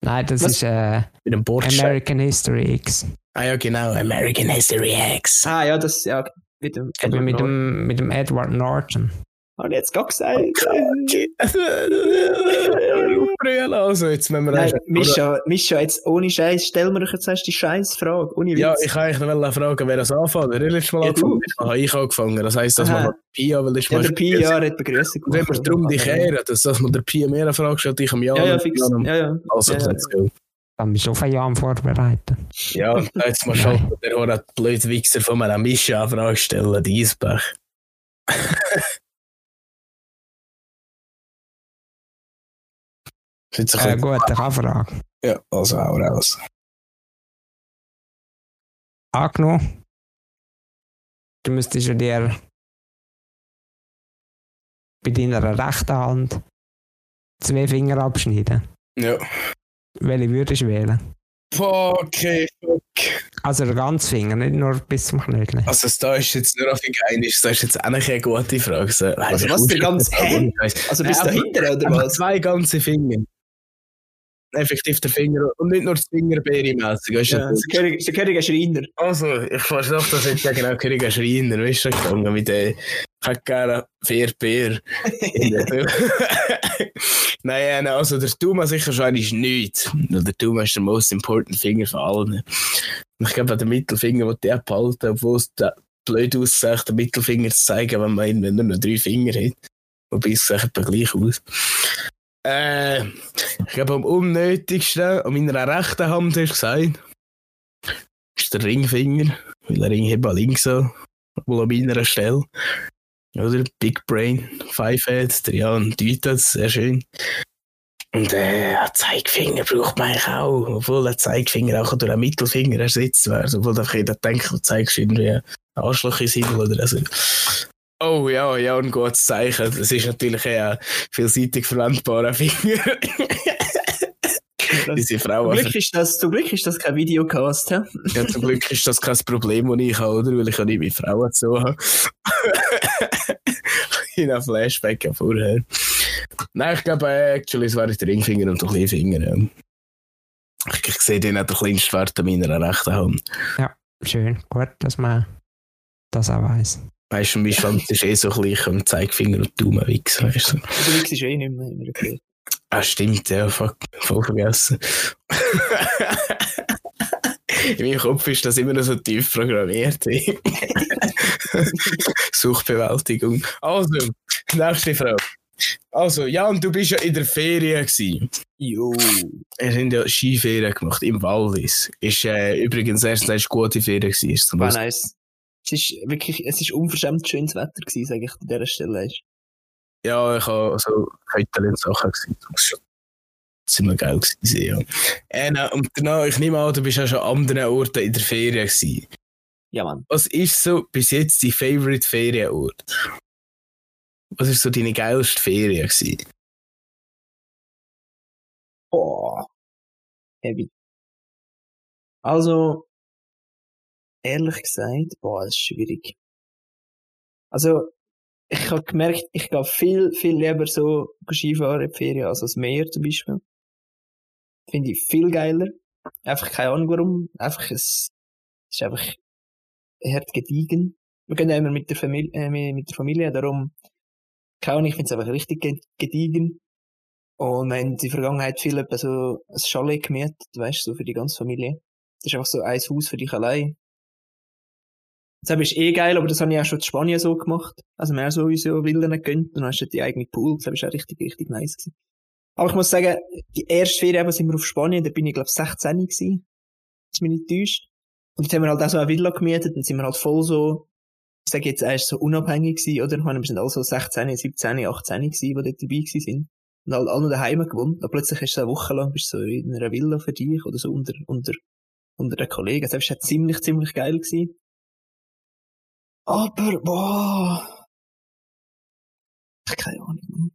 Nein, das Was? ist äh, Mit dem. American History X. Ah ja, genau. American History X. Ah, ja, das, ja, mit dem, mit dem, mit dem Edward Norton. Habe ich jetzt gar gesagt. Also, jetzt müssen wir Nein, erst- Mischa, Mischa, jetzt ohne Scheiß, stell mir doch jetzt erst die Scheißfrage. Ohne Witz. Ja, ich wollte eigentlich noch fragen, wer das anfängt. Wer letztes Mal Ja, angefangen hat? Habe ich angefangen. Das heisst, dass Aha. man Pia, weil ich ja, mal der Pi ja, hat Begrüßung Und wenn wir darum dich ehren, dass, dass man der Pia mehr eine Frage stellt, ich am Jahr. Ja, ja, fix. Ja, ja. Also, ja, let's go. Dann bist du auf ein Jahr am Vorbereiten. Ja, jetzt mal schon der hat blöd Wichser von einer Mischa eine Frage stellen, die Eisbach. Jetzt Äh, gut, ich habe eine Frage. Ja, also auch raus. Angenommen, du müsstest ja dir bei deiner rechten Hand zwei Finger abschneiden. Ja. Welche würdest du wählen? Okay, fuck. Also der ganze Finger, nicht nur bis zum Knöchel. Also, da ist jetzt nur auf den Einisch, das ist jetzt auch nicht eine gute Frage. So, Also, was, der ganz- hä? Also bis dahinter, oder was? zwei ganze Finger. Effektiv der Finger und nicht nur das Fingerbeere-mässig. weißt du? Ja, ist Schreiner. Also, ich versuche das jetzt ja genau, König Schreiner, weißt du, gegangen mit der, ich hätte gerne vier Bier. Nein, also der Tuma sicher schon ist nichts. Der Tuma ist der most important Finger von allen. Und ich glaube, der Mittelfinger, den der behalten, obwohl es blöd aussieht, den Mittelfinger zu zeigen, wenn man wenn er nur drei Finger hat. Wobei es sieht gleich aus. Äh, ich glaube, am unnötigsten, an meiner rechten Hand, hast gesagt, ist der Ringfinger, weil der Ring hebt links so, wohl an meiner Stelle. Oder? Big Brain, Five Head, der Jan deutet sehr schön. Und äh, ein Zeigefinger braucht man eigentlich auch, obwohl ein Zeigefinger auch durch einen Mittelfinger ersetzt wird, obwohl einfach jeder denkt, du zeigst irgendwie ein Arschloch ins oder so. Oh ja, ja, ein gutes Zeichen. Das ist natürlich eher ein vielseitig verwendbarer Finger. Diese Zum Frauen. Glück, ist das, zum Glück ist das kein Videocast. hä? Ja, zum Glück ist das kein Problem, das ich habe, oder? Weil ich ja nicht mit Frauen zu habe. In einem Flashback vorher. Nein, ich glaube, äh, actually, es wäre der Ringfinger und der Kleinfinger. Ja. Ich, ich sehe den auch der kleinste Wert an meiner rechten Hand. Schön, gut, dass man das auch weiß. Weißt du, mein Schwanz ist eh so gleich am Zeigefinger und Daumen wichsen, weißt du? Der Wix ist eh nicht mehr immer okay. Ah, stimmt, ja, fuck, voll vergessen. In meinem Kopf ist das immer noch so tief programmiert. Suchbewältigung. Also, nächste Frage. Also, Jan, du bist ja in der Ferien gewesen. Jo. Wir haben ja Skiferien gemacht im Wallis. Ist äh, übrigens erst eine gute Ferien gewesen. War nice. Es ist wirklich, es ist unverschämt schönes Wetter gewesen, sage ich an dieser Stelle. Ja, ich habe so Keutel und Sachen gesehen. Das war schon ziemlich geil gewesen, ja. Äh, und danach, ich nehme an, du bist ja schon an anderen Orten in der Ferien gewesen. Ja, Mann. Was ist so bis jetzt dein Favorite Ferienort? Was ist so deine geilste Ferien gewesen? Boah. Heavy. Also, ehrlich gesagt, boah, das ist schwierig. Also, ich habe gemerkt, ich gehe viel, viel lieber so Skifahren in die Ferien als das Meer zum Beispiel. Finde ich viel geiler. Einfach keine Ahnung warum. Einfach, es ist einfach hart gediegen. Wir gehen ja immer mit der Familie, äh, mit der Familie, darum, keine Ahnung, ich finde es einfach richtig ge- gediegen. Und wir haben in der Vergangenheit viel so ein Chalet gemietet, weißt du, so für die ganze Familie. Das ist einfach so ein Haus für dich allein. Das ist eh geil, aber das habe ich auch schon in Spanien so gemacht. Also haben so unsere Villen gegönnt und dann hast du die eigene Pool. Das ist auch richtig, richtig nice gewesen. Aber ich muss sagen, die erste Ferien sind wir auf Spanien, da bin ich glaube 16 gewesen. Das ist mich nicht täuscht. Und jetzt haben wir halt auch so eine Villa gemietet und sind wir halt voll so, ich sage jetzt erst so unabhängig gewesen, oder? Ich meine, wir sind alle so 16, 17, 18 gewesen, die dort dabei gewesen sind. Und halt alle daheim gewohnt. Und plötzlich du so eine Woche lang bist du so in einer Villa für dich oder so unter, unter, unter den Kollegen. Das war ziemlich, ziemlich geil gewesen. Aber, boah. Ich keine Ahnung.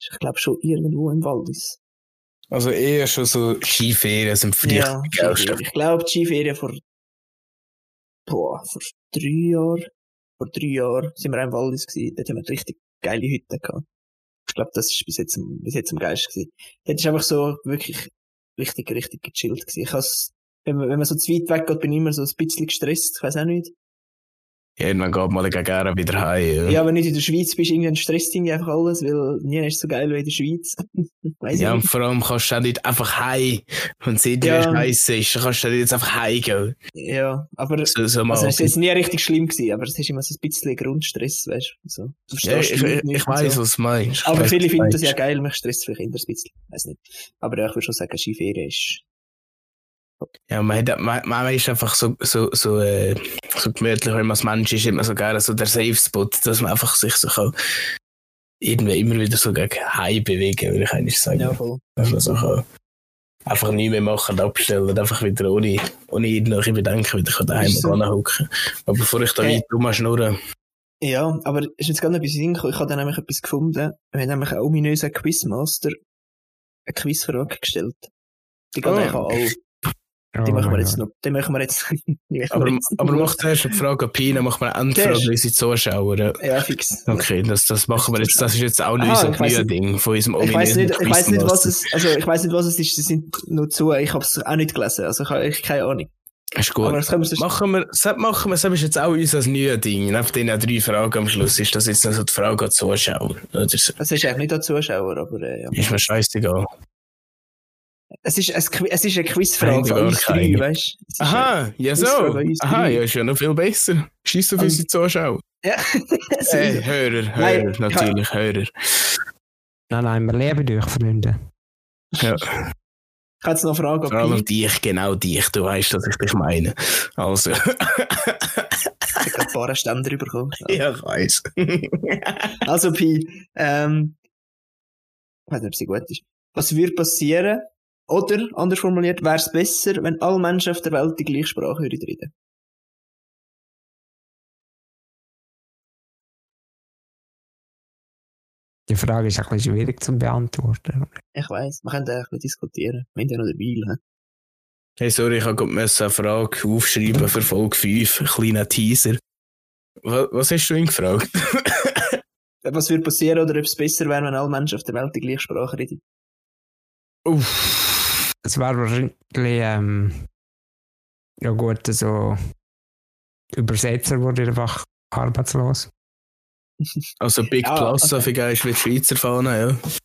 Ich glaube schon irgendwo im Waldis. Also eher schon so Skiferien sind für dich Ja, die ich glaube, die Skiferien vor, boah, vor drei Jahren, vor drei Jahren sind wir auch im Waldis gewesen. Dort haben wir richtig geile Hütten gehabt. Ich glaube, das ist bis jetzt, bis jetzt am geilsten gewesen. Dort ist einfach so wirklich richtig, richtig gechillt gewesen. Ich has, wenn man, wenn man so zu weit weg geht, bin ich immer so ein bisschen gestresst. Ich weiß auch nicht. Ja, irgendwann geht man dann gerne wieder heim. Ja, Ja, wenn du in der Schweiz bist, irgendwann stresst irgendwie einfach alles, weil nie ist so geil wie in der Schweiz. Ja und nicht. vor allem kannst du auch nicht einfach heim. Wenn es irgendwie Ja. scheiße ist, kannst du nicht jetzt einfach heim gehen. Ja, aber, So, so also es ist jetzt nie richtig schlimm gewesen, aber es ist immer so ein bisschen Grundstress, weißt du. So. Du ja, ich, ich, nicht ich weiss, so. was du meinst. Aber viele finden das ja geil, mich stresst vielleicht eher ein bisschen. Weiß nicht. Aber ja, ich würde schon sagen, Skiferien ist. Ja, man, hat, man, man ist einfach so, so, so, äh, so gemütlich, wenn man als Mensch ist, immer so gerne so der Safe Spot, dass man einfach sich so kann, irgendwie immer wieder so gegen Heim bewegen, würde ich eigentlich sagen. Ja, voll. Dass man so kann einfach nichts mehr machen, abstellen und einfach wieder ohne, ohne irgendwelche Bedenken wieder daheim so. hocken. Aber bevor ich da Äh. weit rumschnurren, Ja, aber es ist jetzt gerade noch etwas in den Sinn gekommen. Ich habe dann nämlich etwas gefunden. Wir haben nämlich auch ominösen Quizmaster eine Quizfrage gestellt. Die geht Oh. eigentlich an alle. Die machen wir jetzt noch, die machen wir jetzt, machen wir aber, aber noch. mach zuerst eine Frage an Pina, mach mal eine Endfrage an unsere Zuschauer. Ja. Fix. Okay, das, das machen wir jetzt. Das ist jetzt auch nicht Aha, unser Ding von unserem Ich weiß nicht, ich weiß nicht, was es, also ich weiß nicht, was es ist. Sie sind nur zu. Ich habe es auch nicht gelesen. Also ich habe keine Ahnung. Ist gut. Wir Machen wir, das machen wir, das ist jetzt auch unser neues Ding. Neben den drei Fragen am Schluss ist das jetzt noch so die Frage an die Zuschauer. Oder so. Das ist eigentlich nicht an Zuschauer, aber äh, ja. Ist mir scheißegal. Es ist, ein es ist eine Quizfrage gar uns drei, weißt du? Aha, ja so. An Aha, ja, ist ja noch viel besser. Schieß auf unsere Zuschauer. Ja. Äh, Hörer, Hörer, Nein, ich- natürlich, Hörer. Nein, nein, wir leben durch, Freunde. Ja, Ich habe jetzt noch eine Frage vor allem an Pi. dich, genau dich. Du weißt, dass ich dich meine. Also. Ich habe gerade ein paar Ständer bekommen. ja, ich weiß. Also Pi, ähm, ich weiß nicht, ob sie gut ist. Was würde passieren, oder, anders formuliert, wäre es besser, wenn alle Menschen auf der Welt die gleiche Sprache würden reden? Die Frage ist ein bisschen schwierig zu beantworten. Ich weiss, wir können bisschen diskutieren. Wir haben ja noch den Weil. hä? Hey, sorry, ich habe eine Frage aufschreiben für Folge 5. Ein kleiner Teaser. Was, was hast du ihn gefragt? Was würde passieren, oder ob es besser wäre, wenn alle Menschen auf der Welt die gleiche Sprache reden? Uff. Es wäre wahrscheinlich, ähm, ja gut, so Übersetzer wurde einfach arbeitslos. Also Big Ja, Plus, okay. so viel geil ist wie die Schweizer Fahne, ja. Ich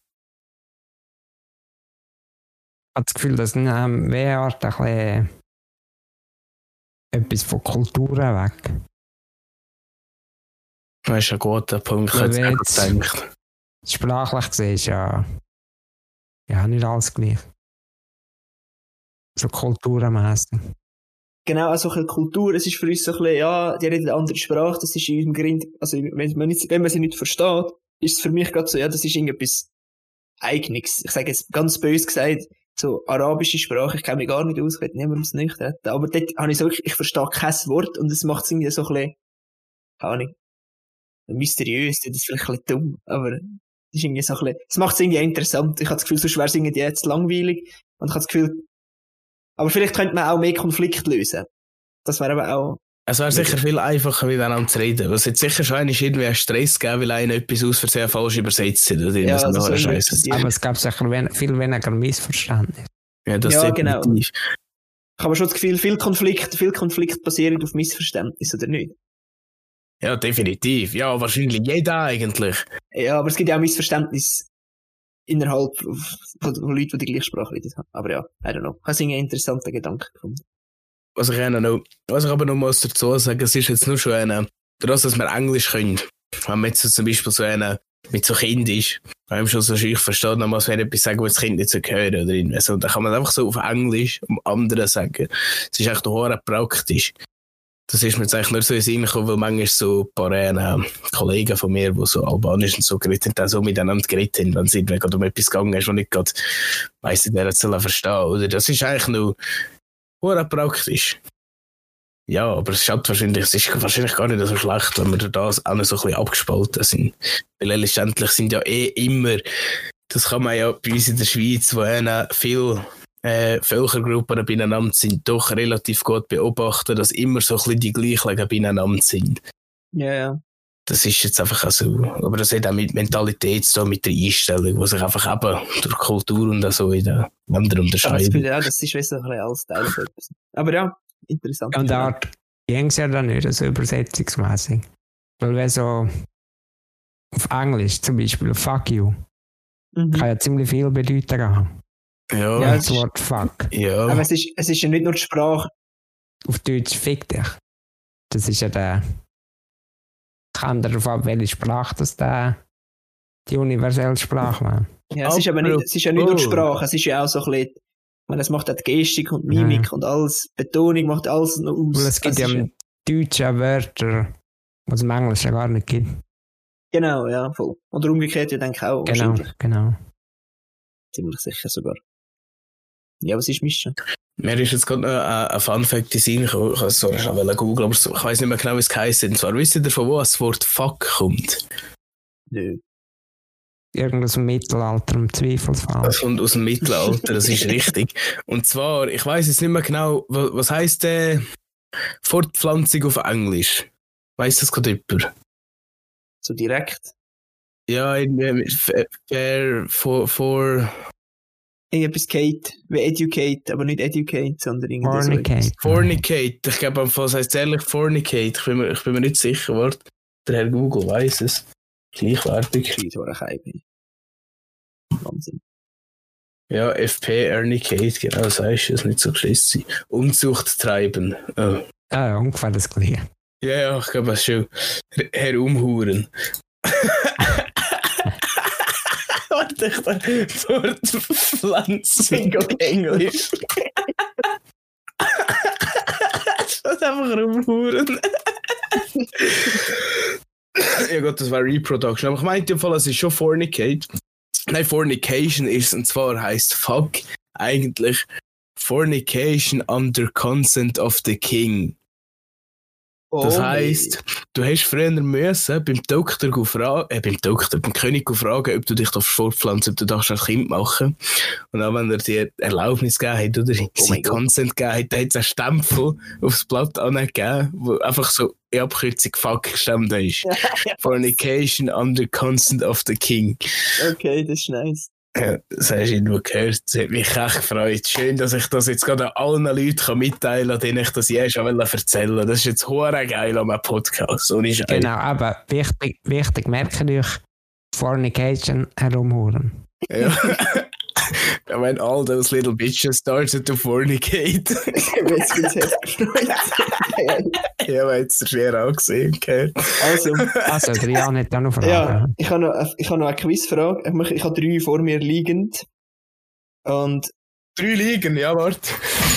habe das Gefühl, dass ähm, WR ein bisschen etwas von Kulturen weg. Das ist ein guter Punkt, ich jetzt- gedacht. Sprachlich gesehen ist ja, ja nicht alles gleich. So kulturenmässig. Genau, also ein Kultur, es ist für uns so ein bisschen, ja, die reden eine andere Sprache, das ist in unserem Grind, also wenn man, nicht, wenn man sie nicht versteht, ist es für mich gerade so, ja, das ist irgendetwas Eigenes. Ich sage jetzt ganz böse gesagt, so arabische Sprache, ich kenne mich gar nicht aus, ich will niemandem es nicht retten. Aber dort habe ich so, wirklich- ich verstehe kein Wort und es macht es irgendwie so ein bisschen, keine Ahnung, mysteriös, das ist vielleicht ein bisschen dumm, aber es ist irgendwie so ein bisschen, es macht es irgendwie interessant. Ich habe das Gefühl, sonst wäre es irgendwie jetzt langweilig und ich habe das Gefühl, aber vielleicht könnte man auch mehr Konflikt lösen. Das wäre aber auch, Es wäre sicher viel einfacher, miteinander zu reden. Es hat sicher schon einmal irgendwie einen Stress gegeben, weil einer etwas aus Versehen falsch übersetzt hat. Oder Ja, das soll Scheiße. Aber es gab sicher wen viel weniger Missverständnis. Ja, das Ja, genau. definitiv. ich habe schon das Gefühl, viel Konflikt, viel Konflikt basieren auf Missverständnis, oder nicht? Ja, definitiv. Ja, wahrscheinlich jeder eigentlich. Ja, aber es gibt ja auch Missverständnis innerhalb von, von Leuten, die die gleiche Sprache reden. Aber ja, I don't know. Ich habe einen interessanten Gedanken gefunden. Was ich, noch, was ich aber noch muss dazu sagen, es ist jetzt nur schon eine, dadurch, dass wir Englisch können, wenn man jetzt so zum Beispiel so einen mit so Kind ist, wenn man schon so ich versteht, dann muss man etwas sagen, was das Kind nicht so hören oder irgendwas. Und dann kann man einfach so auf Englisch um anderen sagen. Es ist echt noch praktisch. Das ist mir jetzt eigentlich nur so in Sinn gekommen, weil manchmal so ein paar äh, Kollegen von mir, die so Albanisch und so geredet haben, auch so miteinander geredet haben, wenn es irgendwie gerade um etwas gegangen ist, was nicht gerade, weiss nicht, wer es soll verstehen, oder? Das ist eigentlich nur hure praktisch. Ja, aber es schaut wahrscheinlich, es ist wahrscheinlich gar nicht so schlecht, wenn wir das auch noch so ein bisschen abgespalten sind. Weil letztendlich sind ja eh immer, das kann man ja bei uns in der Schweiz, wo eh viele äh, Völkergruppen beieinander sind, doch relativ gut beobachten, dass immer so ein bisschen die gleichen beieinander sind. Ja, ja. Das ist jetzt einfach auch so. Aber das hat auch mit Mentalität zu tun, mit der Einstellung, die sich einfach eben durch Kultur und so in den das unterscheidet. Ja, das ist bisschen alles Teil von etwas. Aber ja, interessant. Und dort ging es ja dann nicht so übersetzungsmäßig. Weil wenn so auf Englisch zum Beispiel fuck you, Mhm. kann ja ziemlich viel Bedeutung haben. Ja, Ja, Das Wort fuck. ja. Aber es ist, es ist ja nicht nur die Sprache. Auf Deutsch fick dich. Das ist ja der. Kommt darauf ab, welche Sprache das der die universelle Sprache war. Ja, es, ist aber nicht, es ist ja nicht nur die Sprache, es ist ja auch so ein bisschen, ich meine, es macht auch die Gestik und Mimik und alles, Betonung macht alles noch aus. Weil es gibt ja im Deutschen auch Wörter, die es im Englischen gar nicht gibt. Genau, ja, voll. Oder umgekehrt, ja, denke ich auch. Genau, genau. Ziemlich sicher sogar. Ja, was ist Mischen? Mir ist jetzt gerade noch ein, ein Fun-Fact in den Sinn gekommen. Ich wollte es zwar googeln, aber ich weiß nicht mehr genau, wie es heisst. Und zwar, wisst ihr, von wo das Wort Fuck kommt? Nö. Irgendwas im Mittelalter im Zweifelsfall. Das kommt aus dem Mittelalter, das ist richtig. Und zwar, ich weiß jetzt nicht mehr genau, wa- was heisst äh, Fortpflanzung auf Englisch? Weiss das gerade jemand? So direkt. Ja, irgendwie mit Fair, fair for, for Irgendetwas Kate, wie Educate, aber nicht Educate, sondern irgendwie so. Fornicate. Fornicate. Ich glaube, am Fall heißt es ehrlich Fornicate. Ich bin mir, ich bin mir nicht sicher, warte. Der Herr Google weiß es. Gleichwertig. Wahnsinn. Ja, FP Ernicate, genau, das heißt es, nicht so geschissen. Unzucht treiben. Oh. Ah, ungefähr das gleiche. Ja, ja, ich glaube, das ist schon herumhuren. Warte, ich da Fortpflanzung auf Englisch. Das ist einfach rumhuren. ja Gott, das war Reproduction. Aber ich meinte im Fall, es ist schon Fornicate. Nein, Fornication ist, und zwar heißt Fuck eigentlich Fornication under consent of the king. Das Oh, heisst, du hast früher müssen beim Doktor fragen, äh, beim Doktor, beim König fragen, ob du dich fortpflanzen, ob du darfst ein Kind machen. Und auch wenn er dir Erlaubnis gegeben hat, oder Oh sein. Consent gegeben hat, hat es einen Stempel aufs Blatt angegeben, wo einfach so in Abkürzung Fuck gestanden ist. Fornication under consent of the king. okay, das ist nice. Ja, das hast du irgendwo gehört. Das hat mich echt gefreut. Schön, dass ich das jetzt gerade allen Leuten kann mitteilen kann, denen ich das je schon erzählen wollte. Das ist jetzt hure geil an meinem Podcast. So ist Genau, aber wichtig, wichtig, merke euch, Fornication herumhuren. Ja. When all those little bitches started to fornicate. Jetzt ich haben es schwer auch gesehen. gell? Also, Also, der Jan hat auch noch Fragen. ja, ich habe noch, ich habe noch eine Quizfrage. Ich, ich habe drei vor mir liegend. Und Drei liegen, ja, warte.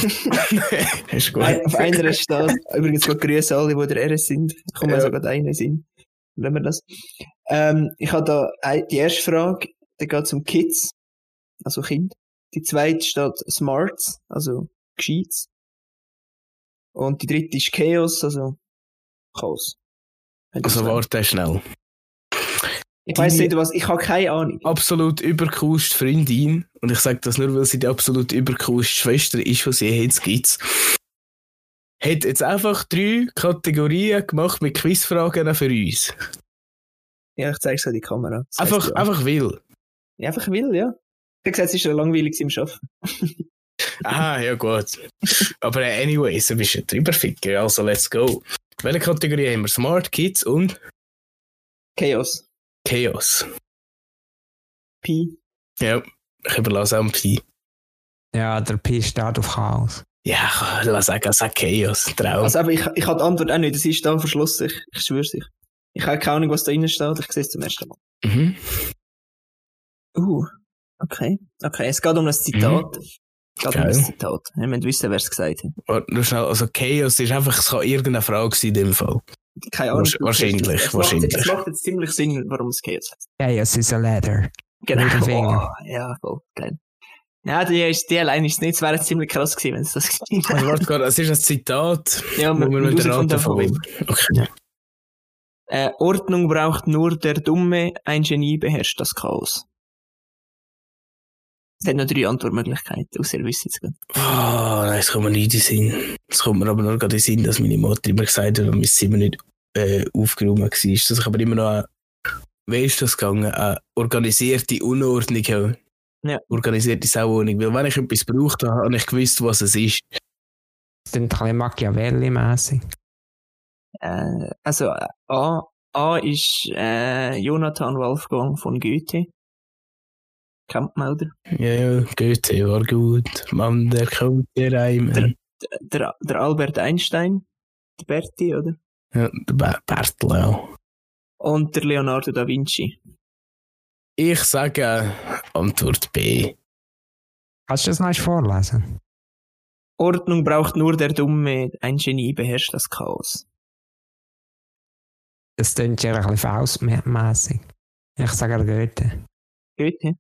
ist gut. auf einer steht, übrigens gut grüße alle, die der RS sind. Ich komme Ja. also gerade einen sind. Wenn wir das. Ähm, ich habe da die erste Frage, da geht es um Kids, also Kind. Die zweite steht Smarts, also Gescheites. Und die dritte ist Chaos, also Chaos. Also warte schnell. Ich weiß nicht was, ich habe keine Ahnung. Absolut übercoolste Freundin, und ich sage das nur, weil sie die absolut übercoolste Schwester ist, die sie jetzt gibt, hat jetzt einfach drei Kategorien gemacht mit Quizfragen für uns. Ja, ich zeige es an die Kamera. Das Einfach, einfach will. Ja, einfach will, ja. Ich habe gesagt, es ist ja langweilig im Arbeiten. Ah, ja gut. Aber anyways, du bist ja drüber ficker, also let's go. Welche Kategorie haben wir? Smart Kids und Chaos. Chaos. Pi. Ja, ich überlasse auch dem Pi. Ja, der Pi steht auf Chaos. Ja, ich lass sagen, sag Chaos. Traum. Also, aber ich, ich habe die Antwort auch nicht. Das ist da verschlossen. Ich, ich schwöre sich. Ich habe keine Ahnung, was da drin steht. Ich sehe es zum ersten Mal. mhm. Uh, okay. Okay, es geht um ein Zitat. Es geht um Geil. ein Zitat. Wir müssen wissen, wer es gesagt hat. Warte, nur schnell, also Chaos ist einfach, es kann irgendeine Frage sein in dem Fall. Keine Ahnung. Wahrsch- wahrscheinlich, es wahrscheinlich. Macht, es macht jetzt ziemlich Sinn, warum es Chaos heißt. Chaos is a ladder. Genau. Oh, ja, voll. Geil. Ja, die, ist, die allein ist nicht. Es wäre ziemlich krass gewesen, wenn es das gewesen Also wäre. warte gerade, es ist ein Zitat, Ja, wo wir mit der Rate wem. Okay. Äh, Ordnung braucht nur der Dumme, ein Genie beherrscht das Chaos. Es hat noch drei Antwortmöglichkeiten, außer ihr wisst es gut. Ah, nein, es kommt mir nicht in den Sinn. Es kommt mir aber nur gerade in den Sinn, dass meine Mutter immer gesagt hat, wenn mein Zimmer nicht äh, aufgeräumt war, dass ich aber immer noch eine, wie ist das gegangen, eine organisierte Unordnung habe. Ja. Organisierte Sauordnung. Weil wenn ich etwas braucht habe, habe ich gewusst, was es ist. Das sind ein bisschen Machiavelli-mässig. Äh, also, A, A ist äh, Jonathan Wolfgang von Goethe. Kennt man, oder? Ja, ja, Goethe war gut. Mann, der kommt dir reimen. Der, der Albert Einstein, der Berti, oder? Ja, der Ber- Bertel auch. Und der Leonardo da Vinci. Ich sage Antwort B. Kannst du das noch einmal vorlesen? Ordnung braucht nur der Dumme, ein Genie beherrscht das Chaos. Das klingt ja ein bisschen faustmässig. Ich sage Goethe. Goethe.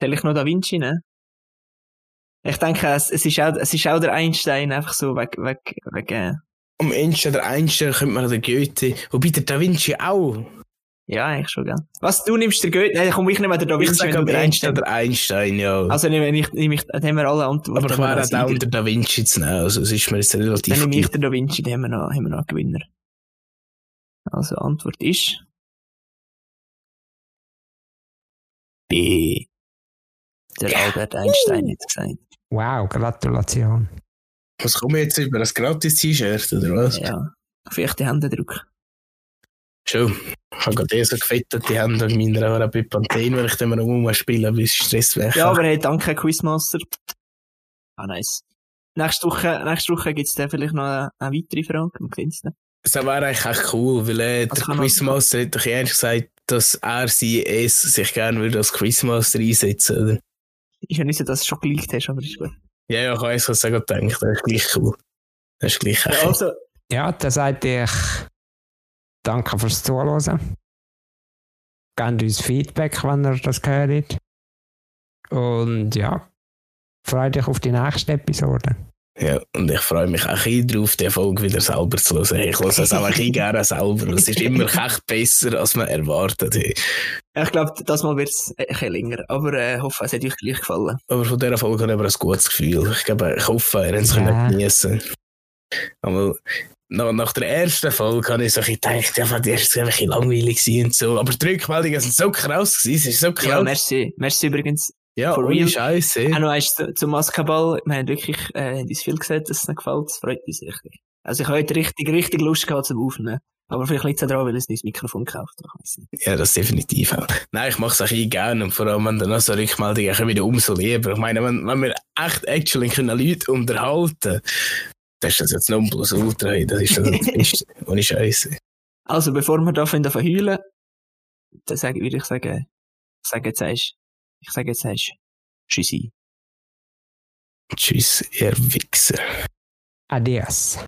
Soll ich noch Da Vinci nehmen? Ich denke, es, es, ist auch, es ist auch der Einstein, einfach so weg, weg, weg, äh, Am Ende der Einstein könnte man den Goethe, wobei der Da Vinci auch. ja, eigentlich schon, gell? Was, du nimmst der Goethe, nein, komm, ich nehme den Da Ich Vinci, sage wenn am den Einstein. der Einstein, ja. Also nehme ich, nehme ich, dann haben wir alle Antworten. aber ich wäre auch unter Da Vinci zu nehmen, also es ist mir jetzt Dann relativ nehme ich den Da Vinci, dann haben wir noch, haben wir noch einen Gewinner. Also, Antwort ist... B. Der Ja. Albert Einstein hat gesagt. Wow, Gratulation. Was kommen wir jetzt über? Ein gratis-T-Shirt, oder was? Ja. Vielleicht die Hände drücken. Schon. Ich habe gerade eh so gefettet, die Hände an meiner Arabic-Pantene, weil ich dann mal rumspielen bis Stress weg. Ja, aber hey, danke, Quizmaster. Ah, nice. Nächste Woche, nächste Woche gibt's dann vielleicht noch eine, eine weitere Frage. Man nicht. Das wäre eigentlich echt cool, weil äh, der Also Quizmaster hat doch ehrlich gesagt, dass er sie es sich gerne würde als Quizmaster einsetzen oder? Ich ja nicht so, dass du schon geleakt hast, aber ist gut. Ja, ja, ich weiß, was ich gerade gedacht Das ist gleich cool. Das ist gleich Ja, also, Ja, dann sage ich danke fürs Zuhören. Gebt uns Feedback, wenn ihr das gehört. Und ja, freue dich auf die nächste Episode. Ja, und ich freue mich auch ein drauf, die Folge wieder selber zu hören. Ich höre es auch ein bisschen gerne selber. Es ist immer echt besser, als man erwartet ich glaube, das Mal wird's ein bisschen länger. Aber äh, ich hoffe, es hat euch gleich gefallen. Aber von dieser Folge habe ich aber ein gutes Gefühl. Ich, glaube, ich hoffe, ihr habt es Ja. geniessen Aber nach, nach der ersten Folge habe ich so ein bisschen gedacht, ja, die erste war ein bisschen langweilig und so. Aber die Rückmeldungen sind so krass gewesen. Es ist so krass. Ja, merci. Merci übrigens. Ja, for ohne real. Scheiße. Auch noch eins zu, zum Basketball. Wir haben wirklich äh, uns viel gesagt, dass es ihnen gefällt. Das freut uns richtig. Also ich habe heute richtig, richtig Lust gehabt zum Aufnehmen. Aber vielleicht liegt es daran, weil ich ein neues Mikrofon gekauft habe. Nicht. Ja, das definitiv auch. Nein, ich mache es auch gerne und vor allem, wenn dann noch so Rückmeldungen kommen, wieder umso lieber. Ich meine, wenn, wenn wir echt actually können Leute unterhalten das ist das jetzt Nonplus Ultra, hey, das ist das, Beste. Ohne Scheiße. Also bevor wir da von heulen, dann sage, würde ich sagen, ich sage jetzt erst, ich sage jetzt erst, Tschüssi. Tschüss, ihr Wichser. Adios.